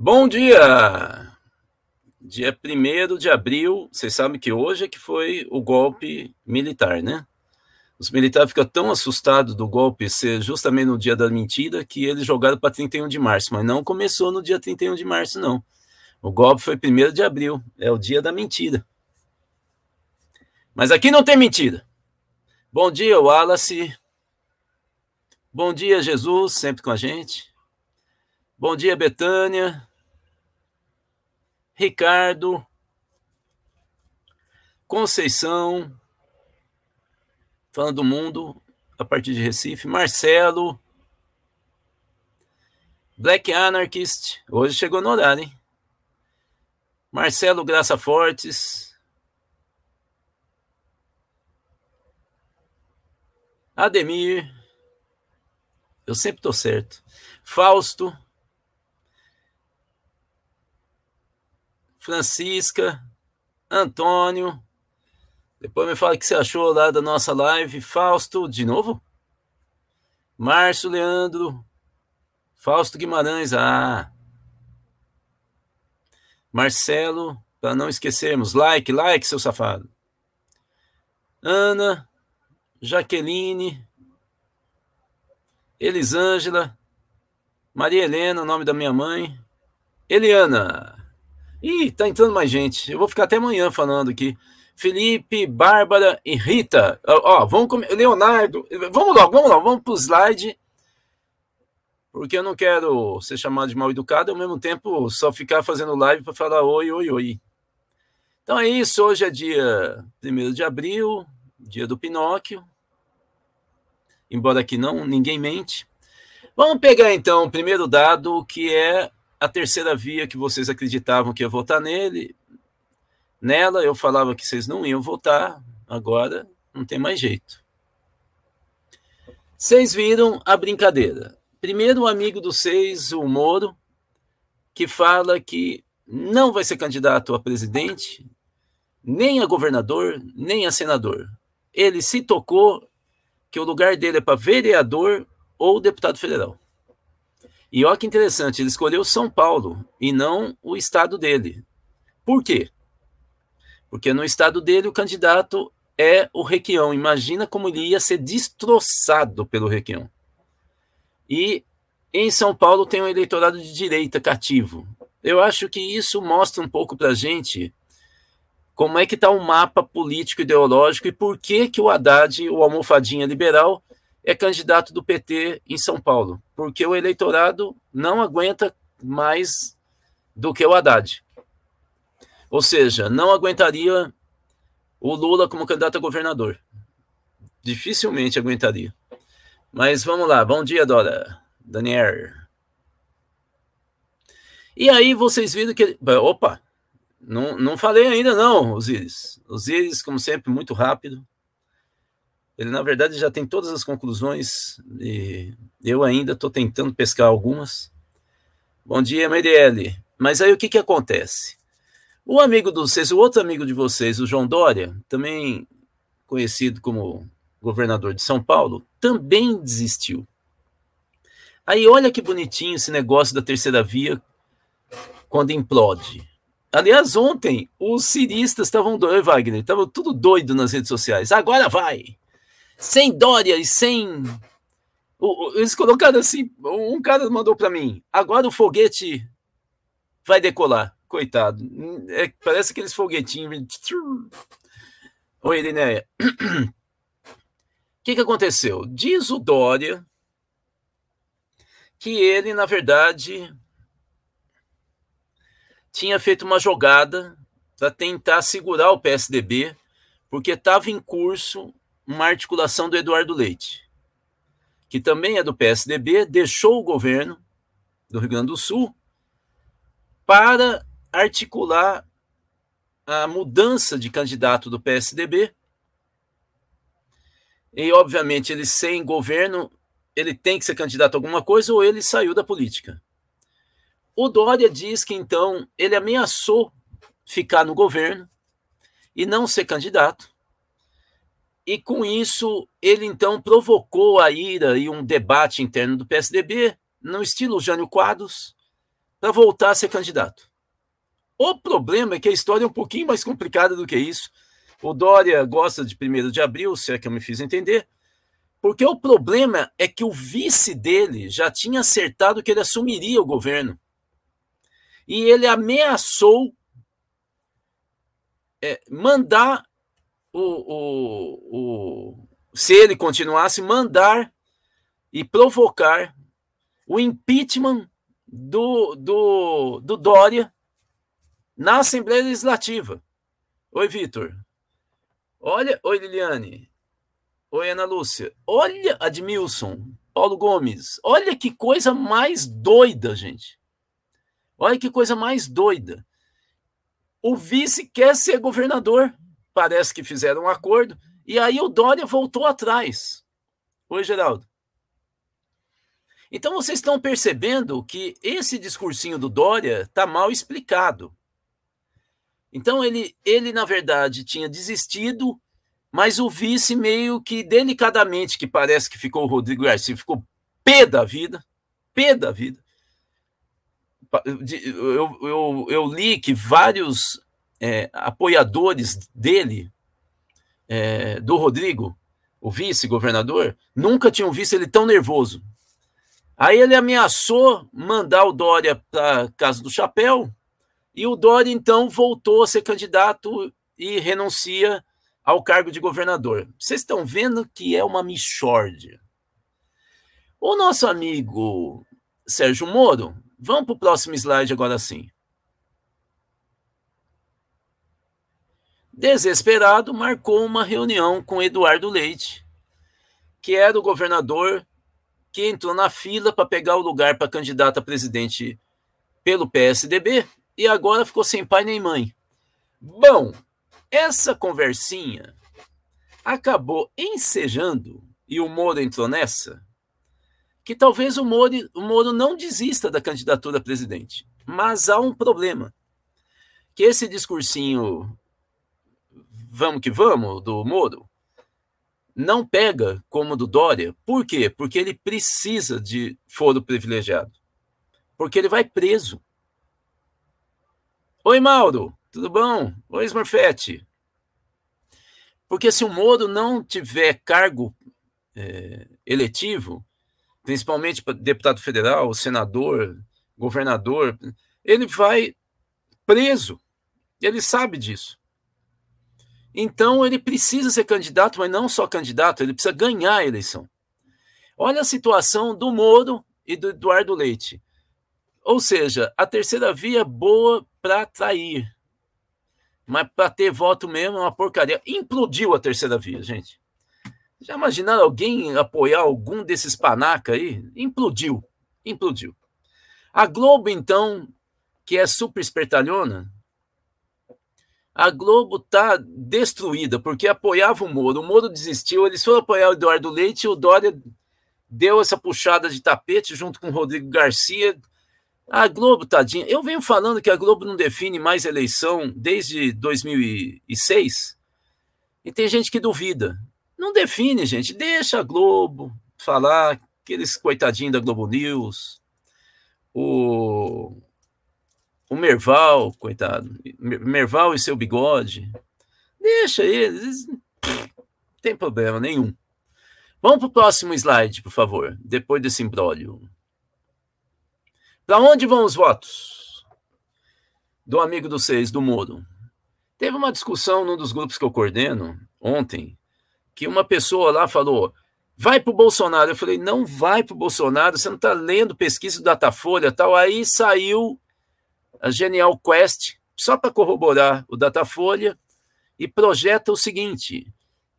Bom dia! Dia 1 de abril, vocês sabem que hoje é que foi o golpe militar, né? Os militares ficam tão assustados do golpe ser justamente no dia da mentira que eles jogaram para 31 de março, mas não começou no dia 31 de março, não. O golpe foi 1 de abril, é o dia da mentira. Mas aqui não tem mentira. Bom dia, Wallace. Bom dia, Jesus, sempre com a gente. Bom dia, Betânia. Ricardo, Conceição, falando do mundo a partir de Recife, Marcelo, Black Anarchist, hoje chegou no horário, hein? Marcelo Graça Fortes, Ademir, eu sempre tô certo, Fausto, Francisca, Antônio. Depois me fala o que você achou lá da nossa live. Fausto, de novo? Márcio Leandro. Fausto Guimarães, ah. Marcelo, para não esquecermos. Like, like, seu safado. Ana, Jaqueline, Elisângela, Maria Helena, nome da minha mãe. Eliana. Ih, tá entrando mais gente. Eu vou ficar até amanhã falando aqui. Felipe, Bárbara e Rita. Ó, ó vamos. Leonardo, vamos logo, vamos lá, vamos pro slide. Porque eu não quero ser chamado de mal educado, ao mesmo tempo só ficar fazendo live para falar oi, oi, oi. Então é isso, hoje é dia 1 de abril, dia do Pinóquio. Embora aqui não, ninguém mente. Vamos pegar então o primeiro dado, que é a terceira via que vocês acreditavam que ia votar nele, nela eu falava que vocês não iam votar, agora não tem mais jeito. Vocês viram a brincadeira. Primeiro, um amigo dos seis, o Moro, que fala que não vai ser candidato a presidente, nem a governador, nem a senador. Ele se tocou que o lugar dele é para vereador ou deputado federal. E olha que interessante, ele escolheu São Paulo e não o estado dele. Por quê? Porque no estado dele o candidato é o Requião. Imagina como ele ia ser destroçado pelo Requião. E em São Paulo tem um eleitorado de direita cativo. Eu acho que isso mostra um pouco para a gente como é que está o mapa político ideológico e por que, que o Haddad, o almofadinha liberal, é candidato do PT em São Paulo, porque o eleitorado não aguenta mais do que o Haddad. Ou seja, não aguentaria o Lula como candidato a governador. Dificilmente aguentaria. Mas vamos lá. Bom dia, Dora. Daniel. E aí vocês viram que. Opa! Não, não falei ainda, não, Osiris. Osiris, como sempre, muito rápido. Ele, na verdade, já tem todas as conclusões e eu ainda estou tentando pescar algumas. Bom dia, MDL. Mas aí o que, que acontece? O amigo de vocês, o outro amigo de vocês, o João Dória, também conhecido como governador de São Paulo, também desistiu. Aí olha que bonitinho esse negócio da terceira via quando implode. Aliás, ontem os ciristas estavam doidos, Wagner, estavam tudo doido nas redes sociais. Agora vai! Sem Dória e sem. Eles colocaram assim: um cara mandou para mim, agora o foguete vai decolar. Coitado. É, parece aqueles foguetinhos. Oi, Irineia. O que, que aconteceu? Diz o Dória que ele, na verdade, tinha feito uma jogada para tentar segurar o PSDB, porque estava em curso uma articulação do Eduardo Leite, que também é do PSDB, deixou o governo do Rio Grande do Sul para articular a mudança de candidato do PSDB. E, obviamente, ele sem governo, ele tem que ser candidato a alguma coisa ou ele saiu da política. O Dória diz que, então, ele ameaçou ficar no governo e não ser candidato e com isso, ele então provocou a ira e um debate interno do PSDB, no estilo Jânio Quadros, para voltar a ser candidato. O problema é que a história é um pouquinho mais complicada do que isso. O Dória gosta de 1 de abril, se é que eu me fiz entender, porque o problema é que o vice dele já tinha acertado que ele assumiria o governo. E ele ameaçou é, mandar o, o, o, se ele continuasse, mandar e provocar o impeachment do, do, do Dória na Assembleia Legislativa. Oi, Vitor. Olha, oi, Liliane. Oi, Ana Lúcia. Olha, Admilson, Paulo Gomes. Olha que coisa mais doida, gente. Olha que coisa mais doida. O vice quer ser governador. Parece que fizeram um acordo. E aí o Dória voltou atrás. Oi, Geraldo. Então vocês estão percebendo que esse discursinho do Dória está mal explicado. Então ele, ele, na verdade, tinha desistido, mas o vice meio que delicadamente, que parece que ficou o Rodrigo Garcia, ficou pé da vida, pé da vida. Eu, eu, eu li que vários é, apoiadores dele, é, do Rodrigo, o vice-governador, nunca tinham visto ele tão nervoso. Aí ele ameaçou mandar o Dória para casa do chapéu, e o Dória, então, voltou a ser candidato e renuncia ao cargo de governador. Vocês estão vendo que é uma michórdia. O nosso amigo Sérgio Moro, vamos para o próximo slide agora sim. Desesperado, marcou uma reunião com Eduardo Leite, que era o governador que entrou na fila para pegar o lugar para candidato a presidente pelo PSDB e agora ficou sem pai nem mãe. Bom, essa conversinha acabou ensejando, e o Moro entrou nessa, que talvez o Moro, o Moro não desista da candidatura a presidente. Mas há um problema. Que esse discursinho vamos que vamos do Moro não pega como do Dória. Por quê? Porque ele precisa de foro privilegiado. Porque ele vai preso. Oi, Mauro, tudo bom? Oi, Smurfette. Porque se o Moro não tiver cargo é, eletivo, principalmente para deputado federal, senador, governador, ele vai preso. Ele sabe disso. Então ele precisa ser candidato, mas não só candidato, ele precisa ganhar a eleição. Olha a situação do Moro e do Eduardo Leite. Ou seja, a terceira via é boa para atrair. Mas para ter voto mesmo é uma porcaria. Implodiu a terceira via, gente. Já imaginaram alguém apoiar algum desses panaca aí? Implodiu. Implodiu. A Globo, então, que é super espertalhona, a Globo tá destruída, porque apoiava o Moro. O Moro desistiu, eles foram apoiar o Eduardo Leite e o Dória deu essa puxada de tapete junto com o Rodrigo Garcia, a Globo, tadinha, eu venho falando que a Globo não define mais eleição desde 2006, e tem gente que duvida. Não define, gente, deixa a Globo falar, aqueles coitadinhos da Globo News, o, o Merval, coitado, Merval e seu bigode, deixa eles, não tem problema nenhum. Vamos para o próximo slide, por favor, depois desse imbróglio. Para onde vão os votos? Do amigo dos seis, do Moro. Teve uma discussão num dos grupos que eu coordeno ontem, que uma pessoa lá falou: vai para o Bolsonaro. Eu falei: não vai para o Bolsonaro, você não está lendo pesquisa do Datafolha tal. Aí saiu a Genial Quest, só para corroborar o Datafolha, e projeta o seguinte: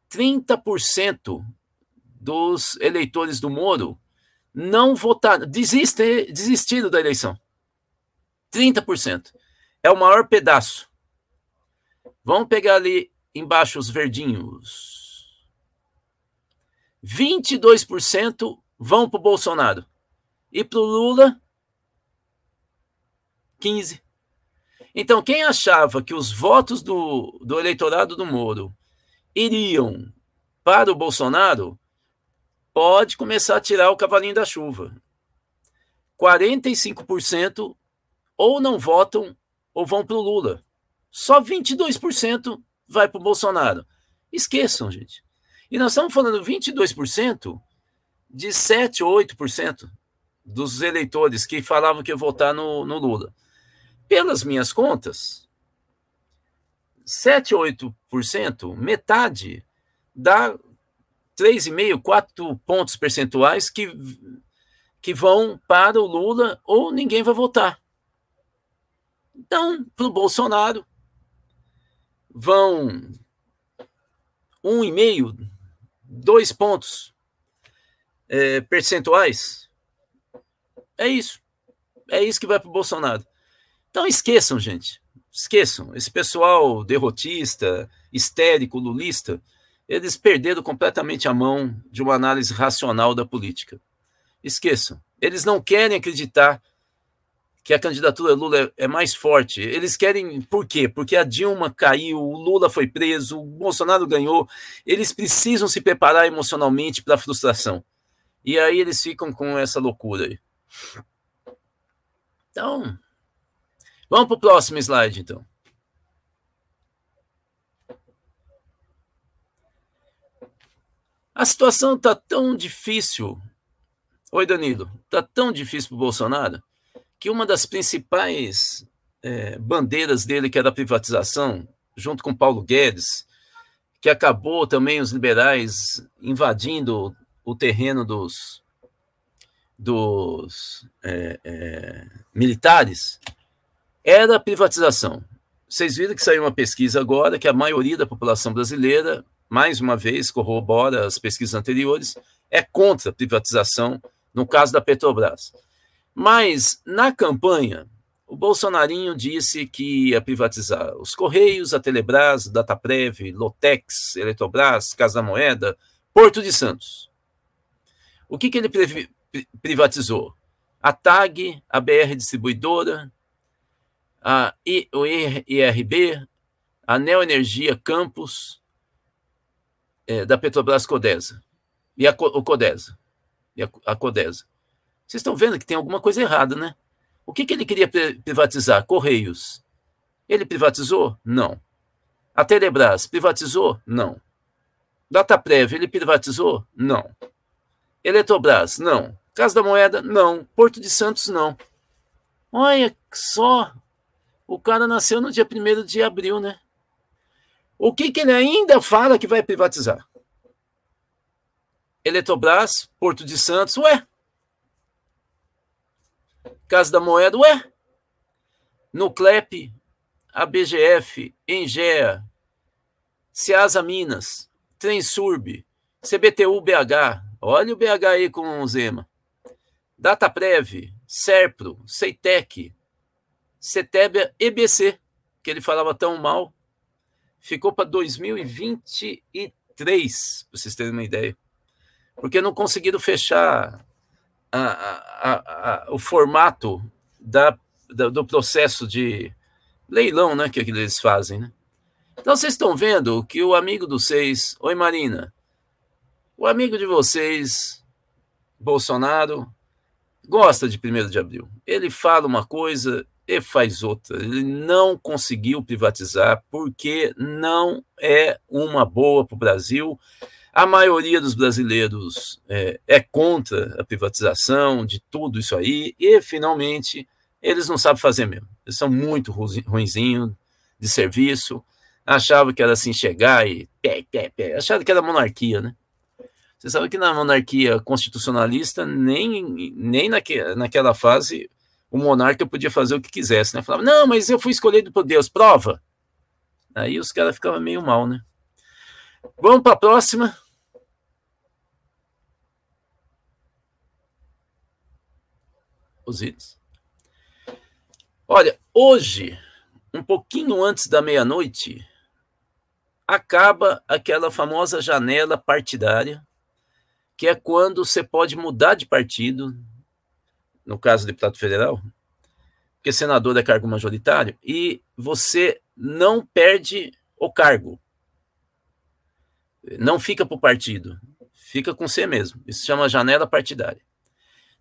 30% dos eleitores do Moro não votaram, desistem, desistiram da eleição. 30%. É o maior pedaço. Vamos pegar ali embaixo os verdinhos. 22% vão para o Bolsonaro. E para o Lula, 15%. Então, quem achava que os votos do, do eleitorado do Moro iriam para o Bolsonaro, pode começar a tirar o cavalinho da chuva. 45% ou não votam ou vão para o Lula. Só 22% vai para o Bolsonaro. Esqueçam, gente. E nós estamos falando 22% de 7 ou 8% dos eleitores que falavam que ia votar no, no Lula. Pelas minhas contas, 7 ou 8%, metade, dá 3,5, 4 pontos percentuais que, que vão para o Lula ou ninguém vai votar. Então, para o Bolsonaro, vão um e meio, dois pontos é, percentuais. É isso. É isso que vai para o Bolsonaro. Então esqueçam, gente. Esqueçam. Esse pessoal derrotista, histérico, lulista, eles perderam completamente a mão de uma análise racional da política. Esqueçam. Eles não querem acreditar que a candidatura Lula é, mais forte. Eles querem. Por quê? Porque a Dilma caiu, o Lula foi preso, o Bolsonaro ganhou. Eles precisam se preparar emocionalmente para a frustração. E aí eles ficam com essa loucura aí. Então, vamos para o próximo slide, então. A situação está tão difícil. Oi, Danilo. Está tão difícil para o Bolsonaro que uma das principais é, bandeiras dele, que era a privatização, junto com Paulo Guedes, que acabou também os liberais invadindo o terreno dos, dos é, é, militares, era a privatização. Vocês viram que saiu uma pesquisa agora que a maioria da população brasileira, mais uma vez, corrobora as pesquisas anteriores, é contra a privatização, no caso da Petrobras. Mas, na campanha, o Bolsonarinho disse que ia privatizar os Correios, a Telebrás, Dataprev, Lotex, Eletrobras, Casa da Moeda, Porto de Santos. O que, que ele privatizou? A TAG, a BR Distribuidora, a o IRB, a Neoenergia Campos, é, da Petrobras Codesa, e a, o Codesa, e a, a Codesa. Vocês estão vendo que tem alguma coisa errada, né? O que, que ele queria privatizar? Correios. Ele privatizou? Não. A Telebrás privatizou? Não. Dataprev, ele privatizou? Não. Eletrobras? Não. Casa da Moeda? Não. Porto de Santos? Não. Olha só. O cara nasceu no dia 1 de abril, né? O que, que ele ainda fala que vai privatizar? Eletrobras, Porto de Santos, ué, Casa da Moeda, ué? Nuclep, ABGF, Engea, Ceasa Minas, Trensurb, CBTU BH, olha o BH aí com o Zema, Dataprev, Serpro, Ceitec, Cetebia EBC, que ele falava tão mal, ficou para 2023, para vocês terem uma ideia. Porque não conseguiram fechar a, a, a, o formato da, da, do processo de leilão né, que, que eles fazem. Né? Então vocês estão vendo que o amigo dos seis, oi Marina, o amigo de vocês, Bolsonaro, gosta de 1 de abril. Ele fala uma coisa e faz outra. Ele não conseguiu privatizar porque não é uma boa para o Brasil a maioria dos brasileiros é, é, contra a privatização de tudo isso aí, e finalmente eles não sabem fazer mesmo. Eles são muito ruinzinhos de serviço, achavam que era assim chegar e pé, pé, pé. achavam que era monarquia, né? Você sabe que na monarquia constitucionalista, nem, nem naque, naquela fase, o monarca podia fazer o que quisesse, né? Falava, não, mas eu fui escolhido por Deus, prova. Aí os caras ficavam meio mal, né? Vamos para a próxima. Os itens. Olha, hoje, um pouquinho antes da meia-noite, acaba aquela famosa janela partidária, que é quando você pode mudar de partido, no caso do deputado federal, porque senador é cargo majoritário, e você não perde o cargo não fica para o partido, fica com você mesmo. Isso se chama janela partidária.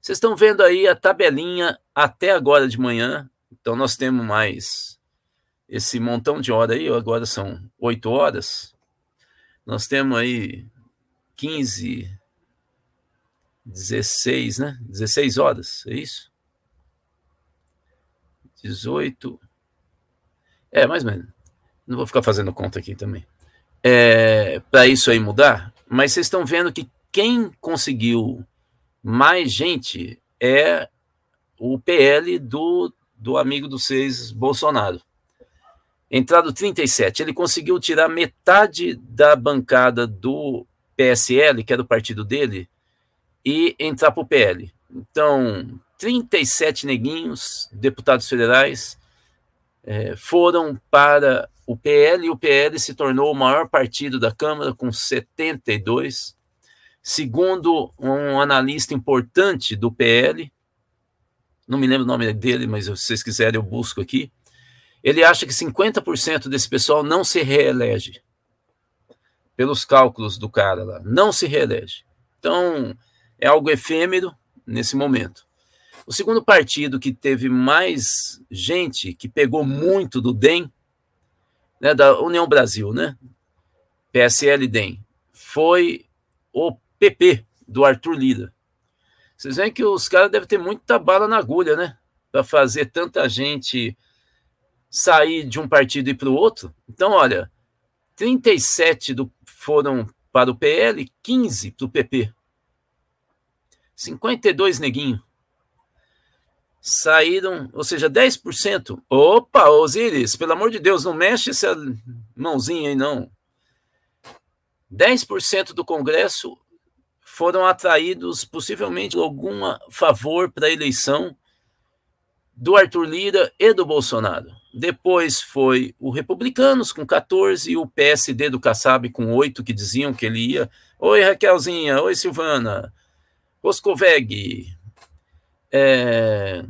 Vocês estão vendo aí a tabelinha até agora de manhã. Então nós temos mais esse montão de hora aí, agora são oito horas. Nós temos aí 15, 16, né? 16 horas, é isso? 18. É, mais ou menos. Não vou ficar fazendo conta aqui também. É, Para isso aí mudar, mas vocês estão vendo que quem conseguiu mais gente é o PL do, do amigo dos seis, Bolsonaro. Entrado 37, ele conseguiu tirar metade da bancada do PSL, que é do partido dele, e entrar para o PL. Então, 37 neguinhos, deputados federais, é, foram para o PL e o PL se tornou o maior partido da Câmara, com 72. Segundo um analista importante do PL, não me lembro o nome dele, mas se vocês quiserem eu busco aqui, ele acha que 50% desse pessoal não se reelege. Pelos cálculos do cara lá, não se reelege. Então, é algo efêmero nesse momento. O segundo partido que teve mais gente, que pegou muito do DEM, né, da União Brasil, né? PSL DEM, foi o PP, do Arthur Lira. Vocês veem que os caras devem ter muita bala na agulha, né? Para fazer tanta gente sair de um partido e para o outro. Então, olha, 37 do, foram para o PL, 15 para o PP. 52 neguinho. Saíram, ou seja, 10%. Opa, Osiris, pelo amor de Deus, não mexe essa mãozinha aí, não. 10% do Congresso foram atraídos, possivelmente, algum favor para a eleição do Arthur Lira e do Bolsonaro. Depois foi o Republicanos com 14 e o PSD do Kassab com 8, que diziam que ele ia. Oi, Raquelzinha. Oi, Silvana. Roscoveg. É...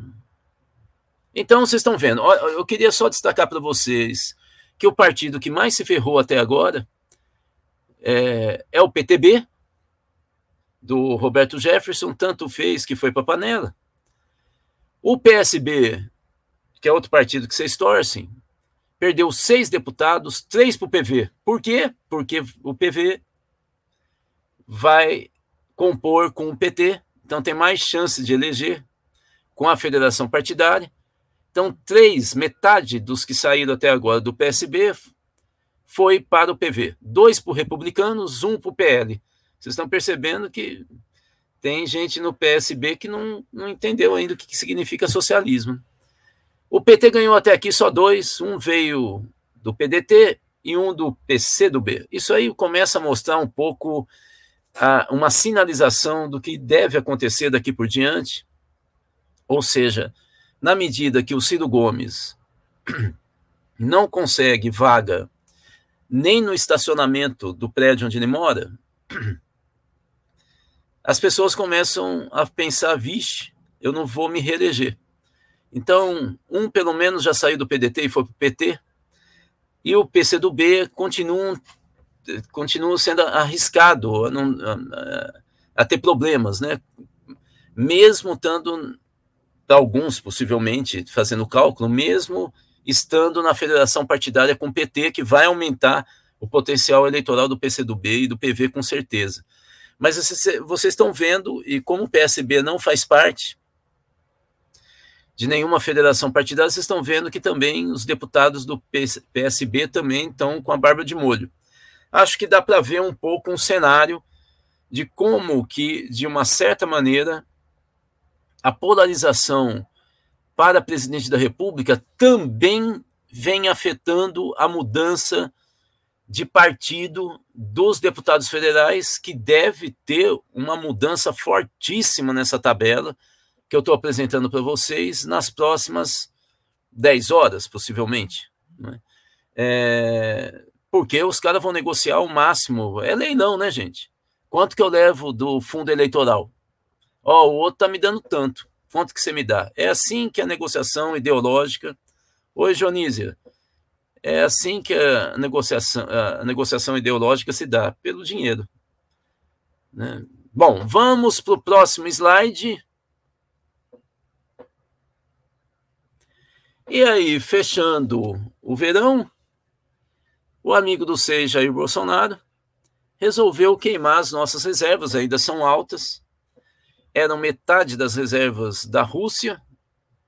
Então, vocês estão vendo. Eu queria só destacar para vocês que o partido que mais se ferrou até agora é, é o PTB, do Roberto Jefferson, tanto fez que foi para a panela. O PSB, que é outro partido que vocês torcem, perdeu seis deputados, três para o PV. Por quê? Porque o PV vai compor com o PT, então tem mais chance de eleger com a federação partidária. Então, três, metade dos que saíram até agora do PSB foi para o PV. Dois para republicanos, um para o PL. Vocês estão percebendo que tem gente no PSB que não, não entendeu ainda o que significa socialismo. O PT ganhou até aqui só dois, um veio do PDT e um do PCdoB. Isso aí começa a mostrar um pouco uma sinalização do que deve acontecer daqui por diante. Ou seja, na medida que o Ciro Gomes não consegue vaga nem no estacionamento do prédio onde ele mora, as pessoas começam a pensar: vixe, eu não vou me reeleger. Então, um pelo menos já saiu do PDT e foi para o PT, e o PCdoB continua, continua sendo arriscado a, não, a, a ter problemas, né? mesmo estando, alguns possivelmente, fazendo cálculo, mesmo estando na federação partidária com o PT, que vai aumentar o potencial eleitoral do PCdoB e do PV com certeza. Mas vocês estão vendo, e como o PSB não faz parte de nenhuma federação partidária, vocês estão vendo que também os deputados do PSB também estão com a barba de molho. Acho que dá para ver um pouco um cenário de como que, de uma certa maneira, a polarização para presidente da República também vem afetando a mudança de partido dos deputados federais, que deve ter uma mudança fortíssima nessa tabela que eu estou apresentando para vocês nas próximas 10 horas, possivelmente. Né? É, porque os caras vão negociar o máximo. É leilão, né, gente? Quanto que eu levo do fundo eleitoral? Ó, oh, o outro está me dando tanto. Quanto que você me dá? É assim que a negociação ideológica. Oi, Jonísia. É assim que a negociação, a negociação ideológica se dá, pelo dinheiro. Né? Bom, vamos para o próximo slide. E aí, fechando o verão, o amigo do seis, Jair Bolsonaro, resolveu queimar as nossas reservas, ainda são altas. Eram metade das reservas da Rússia,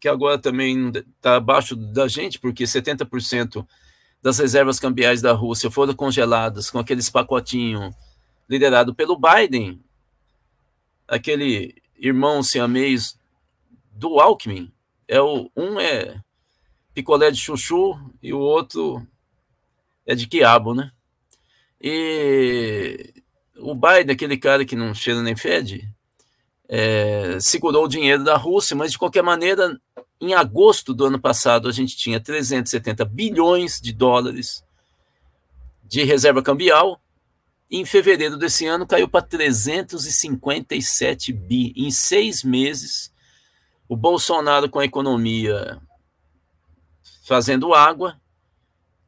que agora também está abaixo da gente, porque 70% das reservas cambiais da Rússia foram congeladas com aqueles pacotinhos liderado pelo Biden, aquele irmão siamês do Alckmin. É o, um é picolé de chuchu e o outro é de quiabo, né? E o Biden, aquele cara que não cheira nem fede, é, segurou o dinheiro da Rússia, mas de qualquer maneira, em agosto do ano passado, a gente tinha 370 bilhões de dólares de reserva cambial. Em fevereiro desse ano caiu para 357 bi. Em seis meses, o Bolsonaro, com a economia fazendo água,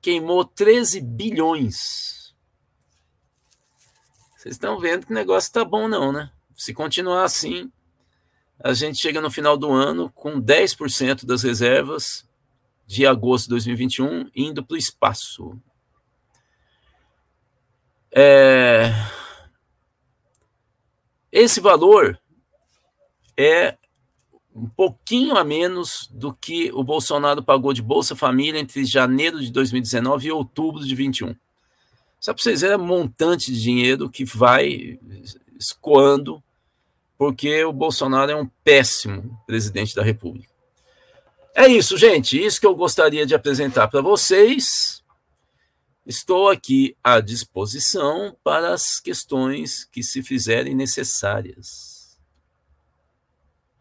queimou 13 bilhões. Vocês estão vendo que o negócio está bom, não, né? Se continuar assim, a gente chega no final do ano com 10% das reservas de agosto de 2021 indo para o espaço. É... Esse valor é um pouquinho a menos do que o Bolsonaro pagou de Bolsa Família entre janeiro de 2019 e outubro de 21. Só para vocês verem, é um montante de dinheiro que vai escoando, porque o Bolsonaro é um péssimo presidente da República. É isso, gente. Isso que eu gostaria de apresentar para vocês. Estou aqui à disposição para as questões que se fizerem necessárias.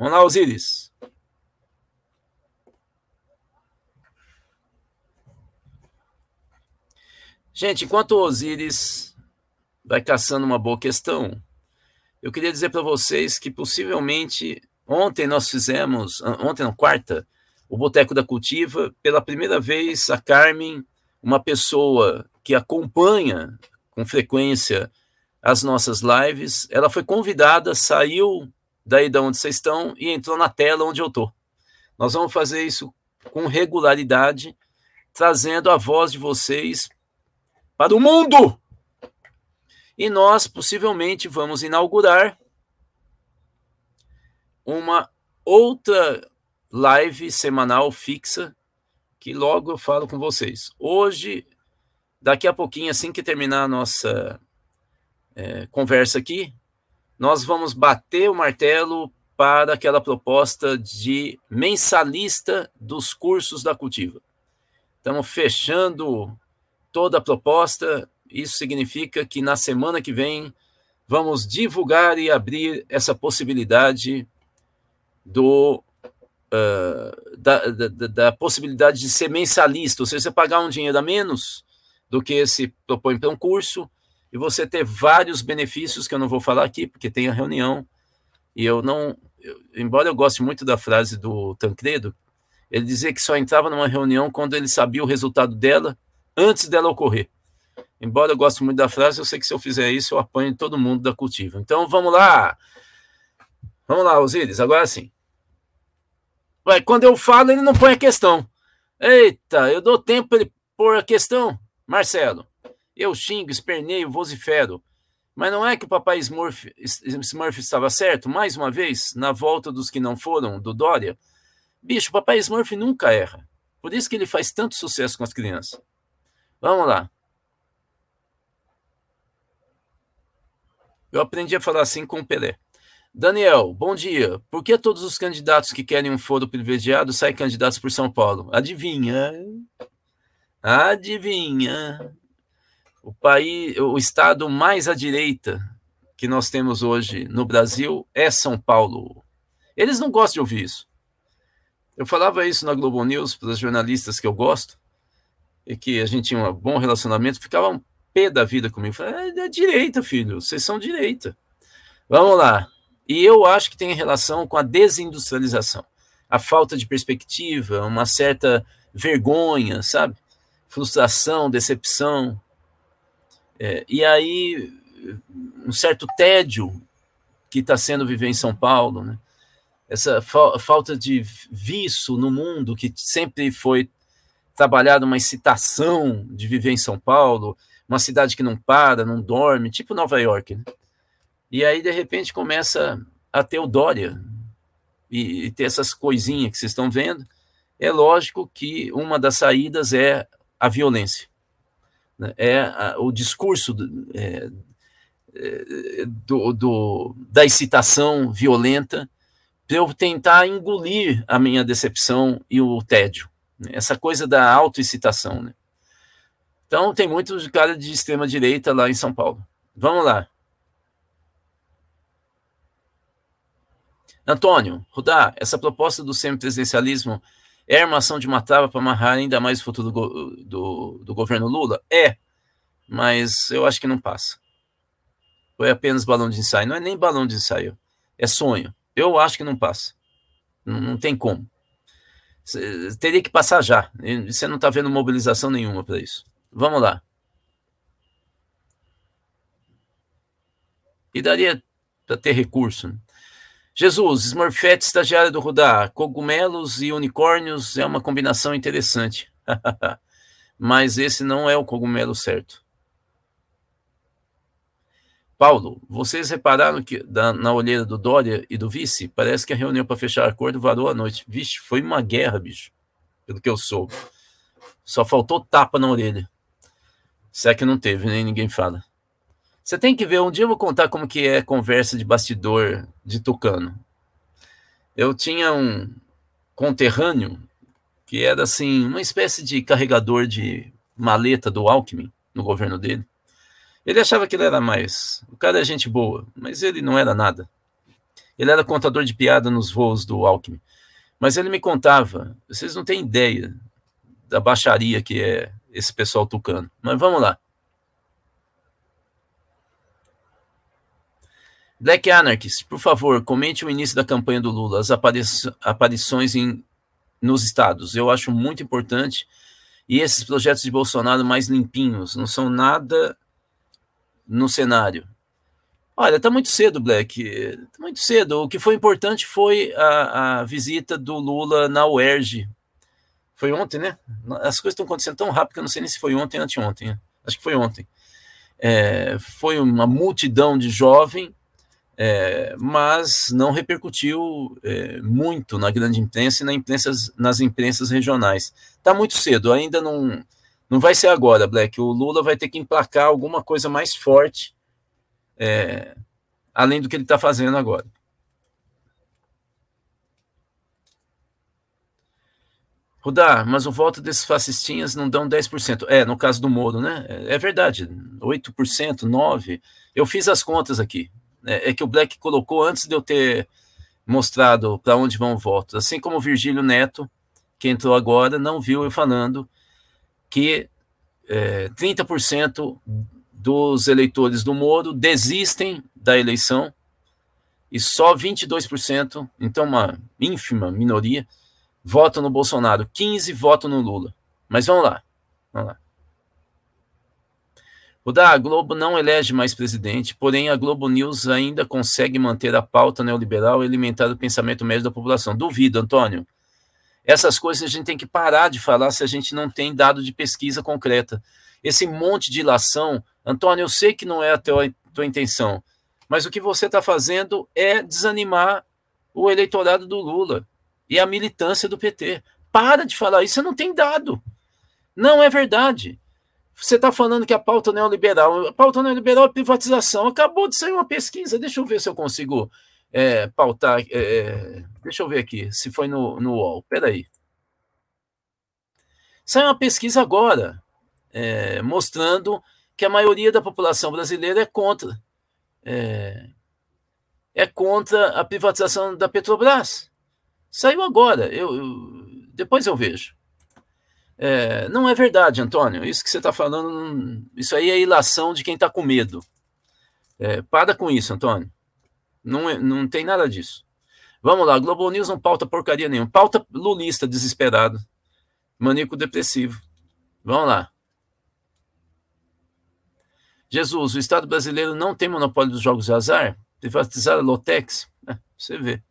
Vamos lá, Osiris. Gente, enquanto o Osiris vai caçando uma boa questão, eu queria dizer para vocês que possivelmente ontem nós fizemos, ontem na quarta, o Boteco da Cultiva, pela primeira vez a Carmen, uma pessoa que acompanha com frequência as nossas lives, ela foi convidada, saiu daí de onde vocês estão e entrou na tela onde eu estou. Nós vamos fazer isso com regularidade, trazendo a voz de vocês para o mundo. E nós possivelmente vamos inaugurar uma outra live semanal fixa que logo eu falo com vocês. Hoje, daqui a pouquinho, assim que terminar a nossa é, conversa aqui, nós vamos bater o martelo para aquela proposta de mensalista dos cursos da Cultiva. Estamos fechando toda a proposta. Isso significa que na semana que vem vamos divulgar e abrir essa possibilidade do uh, da, da, da, possibilidade de ser mensalista, ou seja, você pagar um dinheiro a menos do que se propõe para um curso e você ter vários benefícios que eu não vou falar aqui, porque tem a reunião, e eu não, eu, embora eu goste muito da frase do Tancredo, ele dizia que só entrava numa reunião quando ele sabia o resultado dela, antes dela ocorrer. Embora eu goste muito da frase, eu sei que se eu fizer isso, eu apanho todo mundo da cultiva. Então, vamos lá. Vamos lá, Osíris, agora sim. Vai, quando eu falo, ele não põe a questão. Eita, eu dou tempo para ele pôr a questão. Marcelo, eu xingo, esperneio, vocifero. Mas não é que o papai Smurf, Smurf estava certo? Mais uma vez, na volta dos que não foram, do Dória. Bicho, o papai Smurf nunca erra. Por isso que ele faz tanto sucesso com as crianças. Vamos lá. Eu aprendi a falar assim com o Pelé. Daniel, bom dia. Por que todos os candidatos que querem um foro privilegiado saem candidatos por São Paulo? Adivinha? Adivinha? O país, o estado mais à direita que nós temos hoje no Brasil é São Paulo. Eles não gostam de ouvir isso. Eu falava isso na Globo News para os jornalistas que eu gosto, e que a gente tinha um bom relacionamento, ficavam um pé da vida comigo. Falei, é, é direita, filho, vocês são direita. Vamos lá. E eu acho que tem relação com a desindustrialização, a falta de perspectiva, uma certa vergonha, sabe? Frustração, decepção. É, e aí, um certo tédio que está sendo viver em São Paulo, né? essa fa falta de viço no mundo que sempre foi trabalhado uma excitação de viver em São Paulo, uma cidade que não para, não dorme, tipo Nova York. Né? E aí, de repente, começa a ter o Dória e, e ter essas coisinhas que vocês estão vendo. É lógico que uma das saídas é a violência. Né? É a, o discurso do, é, é, do, do, da excitação violenta para eu tentar engolir a minha decepção e o tédio. Né? Essa coisa da autoexcitação. Né? Então, tem muitos caras de extrema direita lá em São Paulo. Vamos lá. Antônio, Rudá, essa proposta do semipresidencialismo é armação de uma trava para amarrar ainda mais o futuro do, do, do, governo Lula? É, mas eu acho que não passa. Foi apenas balão de ensaio. Não é nem balão de ensaio, é sonho. Eu acho que não passa. Não, não tem como. Cê, teria que passar já. Você não está vendo mobilização nenhuma para isso. Vamos lá. E daria para ter recurso. Né? Jesus, Smurfette, estagiário do Rudá, cogumelos e unicórnios é uma combinação interessante. Mas esse não é o cogumelo certo. Paulo, vocês repararam que da, na olheira do Dória e do vice, parece que a reunião para fechar acordo varou a noite. Vixe, foi uma guerra, bicho, pelo que eu soube. Só faltou tapa na orelha. Se é que não teve, nem ninguém fala. Você tem que ver, um dia eu vou contar como que é conversa de bastidor de Tucano. Eu tinha um conterrâneo que era assim, uma espécie de carregador de maleta do Alckmin no governo dele. Ele achava que ele era mais. O cara é gente boa, mas ele não era nada. Ele era contador de piada nos voos do Alckmin. Mas ele me contava, vocês não têm ideia da baixaria que é esse pessoal tucano. Mas vamos lá. Black Anarchist, por favor, comente o início da campanha do Lula, as aparições em, nos estados. Eu acho muito importante. E esses projetos de Bolsonaro mais limpinhos, não são nada no cenário. Olha, está muito cedo, Black. Tá muito cedo. O que foi importante foi a, a visita do Lula na UERJ foi ontem, né? As coisas estão acontecendo tão rápido que eu não sei nem se foi ontem ou anteontem. Acho que foi ontem. É, foi uma multidão de jovem, é, mas não repercutiu é, muito na grande imprensa e na imprensa, nas imprensas regionais. Está muito cedo, ainda não, não vai ser agora, Black. O Lula vai ter que emplacar alguma coisa mais forte, é, além do que ele está fazendo agora. Rudar, mas o voto desses fascistinhas não dão 10%. É, no caso do Moro, né? É, é verdade, 8%, 9%. Eu fiz as contas aqui. É, é, que o Black colocou antes de eu ter mostrado para onde vão os votos. Assim como o Virgílio Neto, que entrou agora, não viu eu falando que é, 30% dos eleitores do Moro desistem da eleição e só 22%, então uma ínfima minoria, votam no Bolsonaro, 15 votam no Lula. Mas vamos lá. Vamos lá. O da Globo não elege mais presidente, porém a Globo News ainda consegue manter a pauta neoliberal e alimentar o pensamento médio da população. Duvido, Antônio. Essas coisas a gente tem que parar de falar se a gente não tem dado de pesquisa concreta. Esse monte de ilação, Antônio, eu sei que não é a tua, tua intenção, mas o que você está fazendo é desanimar o eleitorado do Lula e a militância do PT. Para de falar isso, você não tem dado. Não é verdade. Você está falando que a pauta neoliberal, a pauta neoliberal é privatização. Acabou de sair uma pesquisa, deixa eu ver se eu consigo é, pautar. É, é deixa eu ver aqui, se foi no, no UOL. Peraí. Saiu uma pesquisa agora, é, mostrando que a maioria da população brasileira é contra. É, é contra a privatização da Petrobras. Saiu agora, eu, eu depois eu vejo. É, não é verdade, Antônio. Isso que você está falando, isso aí é ilação de quem está com medo. É, para com isso, Antônio. Não, é, não tem nada disso. Vamos lá, Globo News não pauta porcaria nenhuma. Pauta lulista desesperado. Maníaco depressivo. Vamos lá. Jesus, o Estado brasileiro não tem monopólio dos jogos de azar? Privatizar a Lotex? É, você vê.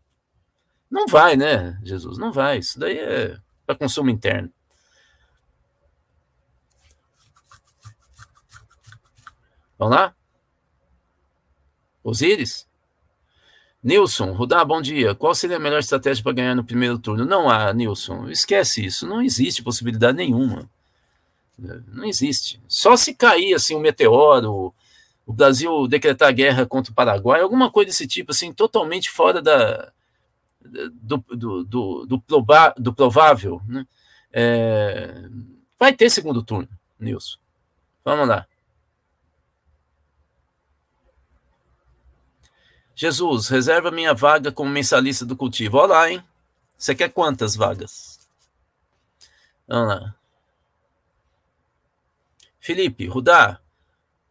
Não vai, né, Jesus? Não vai. Isso daí é para consumo interno. Vamos lá? Osíris? Nilson, Rudá, bom dia. Qual seria a melhor estratégia para ganhar no primeiro turno? Não há, Nilson. Esquece isso. Não existe possibilidade nenhuma. Não existe. Só se cair assim um meteoro, o Brasil decretar guerra contra o Paraguai, alguma coisa desse tipo, assim, totalmente fora da, do, do, do, do, proba, do provável. Né? É, vai ter segundo turno, Nilson. Vamos lá. Jesus, reserva minha vaga como mensalista do cultivo. Olha lá, hein? Você quer quantas vagas? Vamos lá. Felipe, Rudá,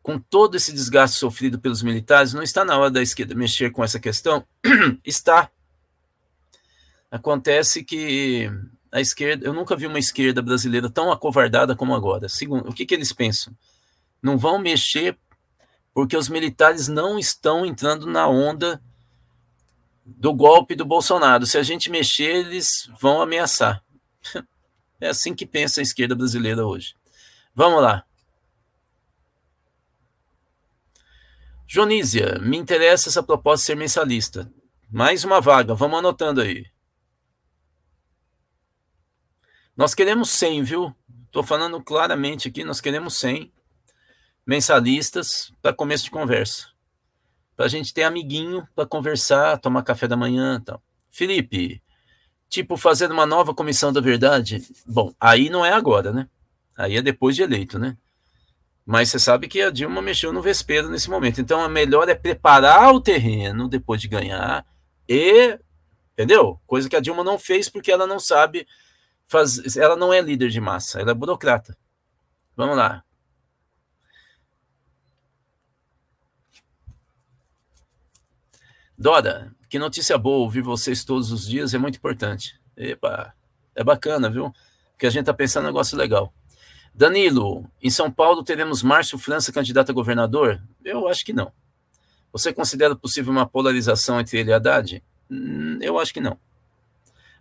com todo esse desgaste sofrido pelos militares, não está na hora da esquerda mexer com essa questão? está. Acontece que a esquerda, eu nunca vi uma esquerda brasileira tão acovardada como agora. Segundo, o que, que eles pensam? Não vão mexer porque os militares não estão entrando na onda do golpe do Bolsonaro. Se a gente mexer, eles vão ameaçar. É assim que pensa a esquerda brasileira hoje. Vamos lá. Jonísia, me interessa essa proposta de ser mensalista. Mais uma vaga, vamos anotando aí. Nós queremos 100, viu? Estou falando claramente aqui, nós queremos 100 mensalistas para começo de conversa. Para a gente ter amiguinho para conversar, tomar café da manhã tal. Felipe, tipo, fazer uma nova comissão da verdade? Bom, aí não é agora, né? Aí é depois de eleito, né? Mas você sabe que a Dilma mexeu no vespeiro nesse momento. Então, a melhor é preparar o terreno depois de ganhar e. Entendeu? Coisa que a Dilma não fez porque ela não sabe fazer. Ela não é líder de massa, ela é burocrata. Vamos lá. Dora, que notícia boa ouvir vocês todos os dias, é muito importante. Epa, é bacana, viu? Porque a gente tá pensando um negócio legal. Danilo, em São Paulo teremos Márcio França candidato a governador? Eu acho que não. Você considera possível uma polarização entre ele e Haddad? Hum, eu acho que não.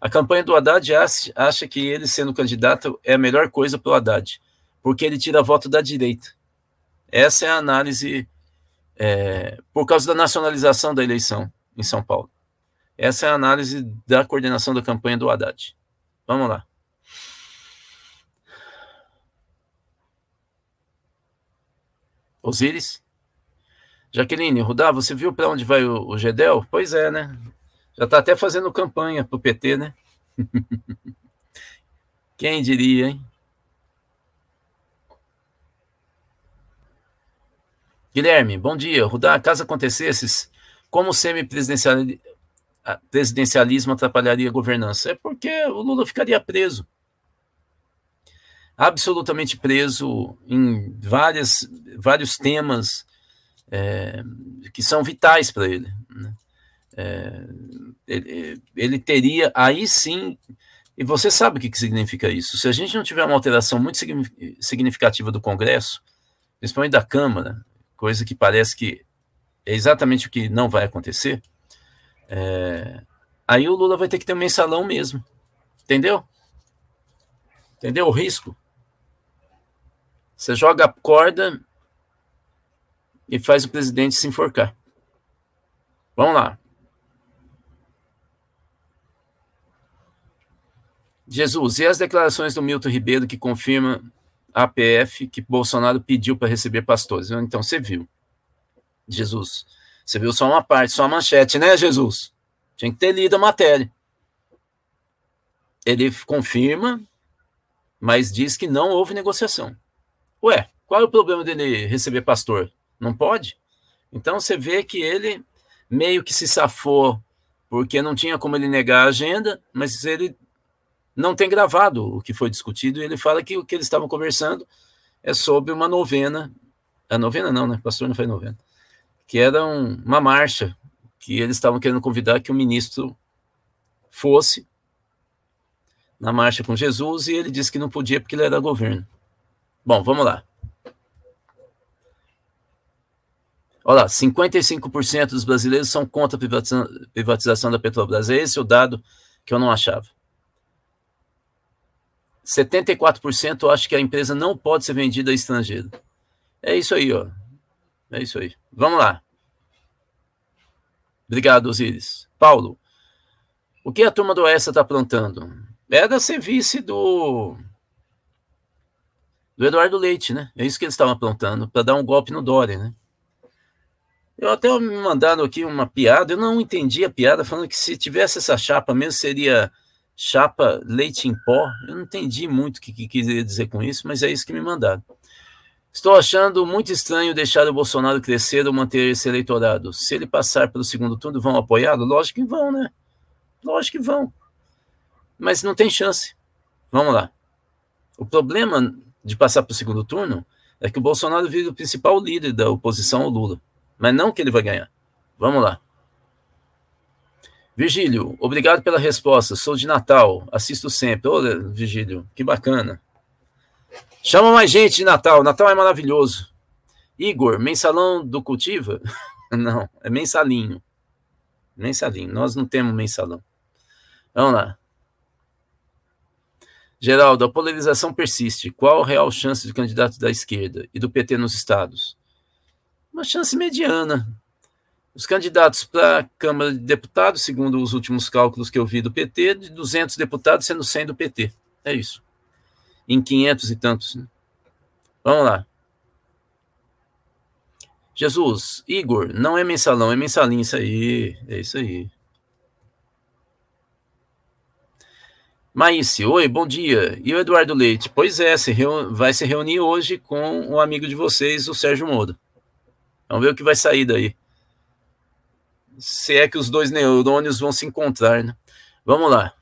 A campanha do Haddad acha que ele sendo candidato é a melhor coisa para o Haddad, porque ele tira voto da direita. Essa é a análise é, por causa da nacionalização da eleição em São Paulo. Essa é a análise da coordenação da campanha do Haddad. Vamos lá. Osíris? Jaqueline, Rudá, você viu para onde vai o, o Gedel? Pois é, né? Já está até fazendo campanha para o PT, né? Quem diria, hein? Guilherme, bom dia. Rudá, caso acontecesse, como o semi-presidencialismo atrapalharia a governança? É porque o Lula ficaria preso. Absolutamente preso em várias, vários temas é, que são vitais para ele, né? é, ele. Ele teria, aí sim, e você sabe o que, que significa isso. Se a gente não tiver uma alteração muito significativa do Congresso, principalmente da Câmara, coisa que parece que é exatamente o que não vai acontecer, é, aí o Lula vai ter que ter um mensalão mesmo. Entendeu? Entendeu o risco? Você joga a corda e faz o presidente se enforcar. Vamos lá. Jesus, e as declarações do Milton Ribeiro que confirma APF que Bolsonaro pediu para receber pastores. Então você viu. Jesus. Você viu só uma parte, só a manchete, né, Jesus? Tinha que ter lido a matéria. Ele confirma, mas diz que não houve negociação. Ué, qual é o problema dele receber pastor? Não pode? Então você vê que ele meio que se safou porque não tinha como ele negar a agenda, mas ele não tem gravado o que foi discutido, e ele fala que o que eles estavam conversando é sobre uma novena, a novena não, né, pastor não foi novena, que era um, uma marcha, que eles estavam querendo convidar que o ministro fosse na marcha com Jesus, e ele disse que não podia porque ele era governo. Bom, vamos lá. Olha lá, 55% dos brasileiros são contra a privatização da Petrobras. É esse o dado que eu não achava. 74% acham que a empresa não pode ser vendida a estrangeiro. É isso aí, ó. É isso aí. Vamos lá. Obrigado, Osiris. Paulo, o que a turma do ESA está aprontando? Era ser vice do, do Eduardo Leite, né? É isso que eles estavam aprontando, para dar um golpe no Dória, né? Eu até me mandaram aqui uma piada, eu não entendi a piada, falando que se tivesse essa chapa mesmo seria chapa leite em pó. Eu não entendi muito o que, que queria dizer com isso, mas é isso que me mandaram. Estou achando muito estranho deixar o Bolsonaro crescer ou manter esse eleitorado. Se ele passar pelo segundo turno, vão apoiá-lo? Lógico que vão, né? Lógico que vão. Mas não tem chance. Vamos lá. O problema de passar para o segundo turno é que o Bolsonaro vira o principal líder da oposição ao Lula. Mas não que ele vai ganhar. Vamos lá. Virgílio, obrigado pela resposta. Sou de Natal, assisto sempre. Ô, Virgílio, que bacana. Chama mais gente de Natal. Natal é maravilhoso. Igor, mensalão do Cultiva? não, é mensalinho. Mensalinho. Nós não temos mensalão. Vamos lá. Geraldo, a polarização persiste. Qual a real chance de candidato da esquerda e do PT nos estados? Uma chance mediana. Os candidatos para a Câmara de Deputados, segundo os últimos cálculos que eu vi do PT, de 200 deputados sendo 100 do PT. É isso. Em 500 e tantos. Né? Vamos lá. Jesus, Igor, não é mensalão, é mensalinho isso aí. É isso aí. Maíce, oi, bom dia. E o Eduardo Leite? Pois é, se vai se reunir hoje com um amigo de vocês, o Sérgio Moro. Vamos ver o que vai sair daí. Se é que os dois neurônios vão se encontrar, né? Vamos lá.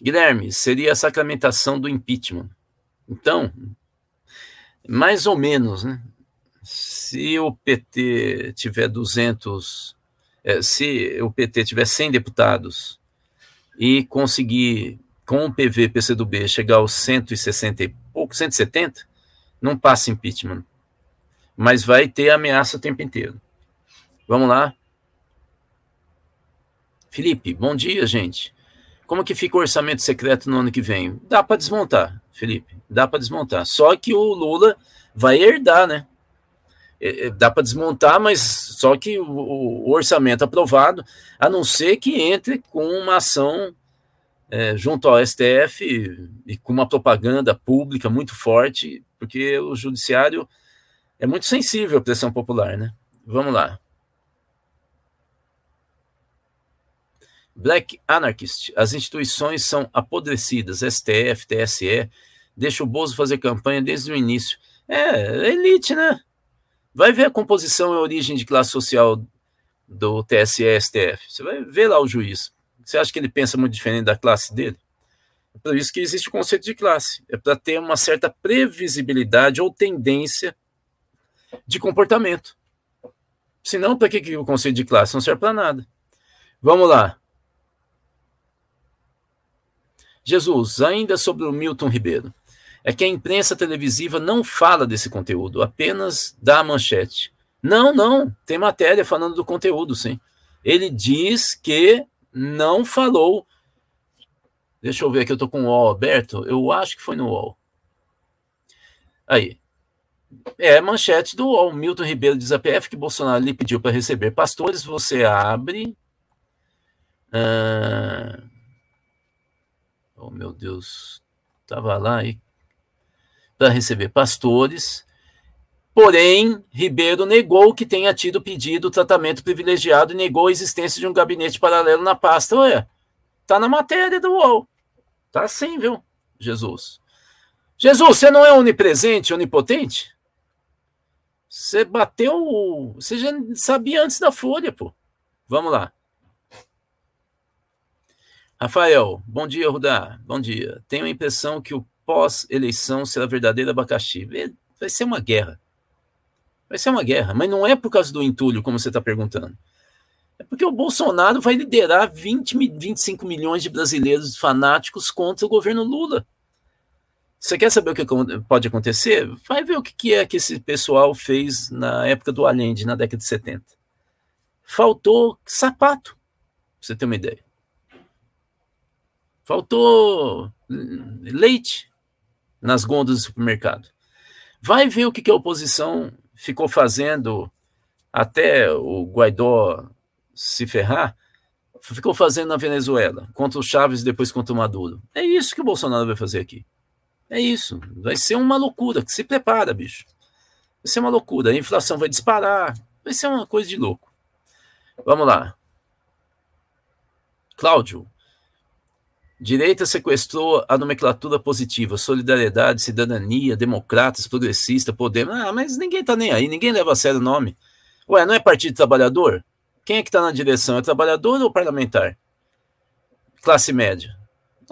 Guilherme, seria a sacramentação do impeachment. Então, mais ou menos, né? Se o PT tiver 200 é, se o PT tiver 100 deputados e conseguir, com o PV PCdoB, chegar aos 160 e pouco, 170, não passa impeachment. Mas vai ter ameaça o tempo inteiro. Vamos lá. Felipe, bom dia, gente. Como que fica o orçamento secreto no ano que vem? Dá para desmontar, Felipe. Dá para desmontar. Só que o Lula vai herdar, né? É, é, dá para desmontar, mas só que o, orçamento aprovado, a não ser que entre com uma ação é, junto ao STF e, com uma propaganda pública muito forte, porque o judiciário é muito sensível à pressão popular, né? Vamos lá. Black Anarchist, as instituições são apodrecidas, STF, TSE, deixa o Bozo fazer campanha desde o início. É, elite, né? Vai ver a composição e a origem de classe social do TSE STF. Você vai ver lá o juiz. Você acha que ele pensa muito diferente da classe dele? É por isso que existe o conceito de classe. É para ter uma certa previsibilidade ou tendência de comportamento. Senão, para que, que o conceito de classe não serve para nada? Vamos lá. Jesus, ainda sobre o Milton Ribeiro é que a imprensa televisiva não fala desse conteúdo, apenas dá a manchete. Não, não, tem matéria falando do conteúdo, sim. Ele diz que não falou. Deixa eu ver aqui, eu estou com o UOL aberto. Eu acho que foi no UOL. Aí. É manchete do UOL. Milton Ribeiro diz a PF que Bolsonaro lhe pediu para receber pastores. Você abre. Ah, oh, meu Deus. Estava lá e para receber pastores. Porém, Ribeiro negou que tenha tido pedido tratamento privilegiado e negou a existência de um gabinete paralelo na pasta. Ué, tá na matéria do UOL. Tá assim, viu, Jesus? Jesus, você não é onipresente, onipotente? Você bateu. Você já sabia antes da folha, pô. Vamos lá. Rafael, bom dia, Rudá. Bom dia. Tenho a impressão que o pós-eleição será verdadeiro abacaxi. Vai ser uma guerra. Vai ser uma guerra, mas não é por causa do entulho, como você está perguntando. É porque o Bolsonaro vai liderar 20, 25 milhões de brasileiros fanáticos contra o governo Lula. Você quer saber o que pode acontecer? Vai ver o que é que esse pessoal fez na época do Allende, na década de 70. Faltou sapato, pra você ter uma ideia. Faltou leite nas gôndolas do supermercado. Vai ver o que a oposição ficou fazendo até o Guaidó se ferrar, ficou fazendo na Venezuela, contra o Chaves e depois contra o Maduro. É isso que o Bolsonaro vai fazer aqui. É isso. Vai ser uma loucura. Se prepara, bicho. Vai ser uma loucura. A inflação vai disparar. Vai ser uma coisa de louco. Vamos lá. Cláudio. Direita sequestrou a nomenclatura positiva, solidariedade, cidadania, democratas, progressista, poder. Ah, mas ninguém tá nem aí, ninguém leva a sério o nome. Ué, não é Partido Trabalhador? Quem é que está na direção? É trabalhador ou parlamentar? Classe média.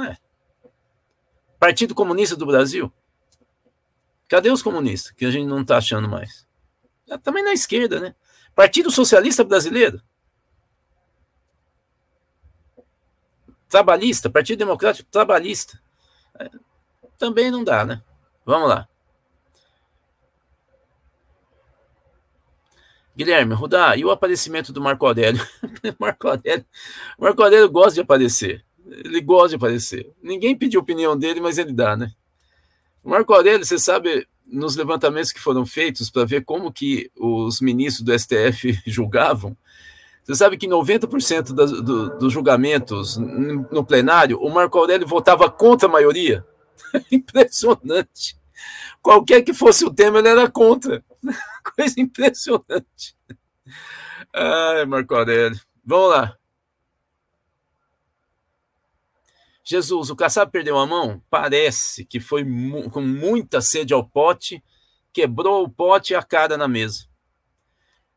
É. Partido Comunista do Brasil? Cadê os comunistas? Que a gente não está achando mais. É, também na esquerda, né? Partido Socialista Brasileiro? Trabalhista, Partido Democrático Trabalhista. É, também não dá, né? Vamos lá. Guilherme, Rudá, e o aparecimento do Marco Aurélio? Marco Aurélio? Marco Aurélio gosta de aparecer. Ele gosta de aparecer. Ninguém pediu opinião dele, mas ele dá, né? Marco Aurélio, você sabe, nos levantamentos que foram feitos para ver como que os ministros do STF julgavam, você sabe que 90% das, do, dos julgamentos no plenário, o Marco Aurélio votava contra a maioria? Impressionante. Qualquer que fosse o tema, ele era contra. Coisa impressionante. Ai, Marco Aurélio. Vamos lá. Jesus, o caçado perdeu a mão? Parece que foi mu com muita sede ao pote, quebrou o pote e a cara na mesa.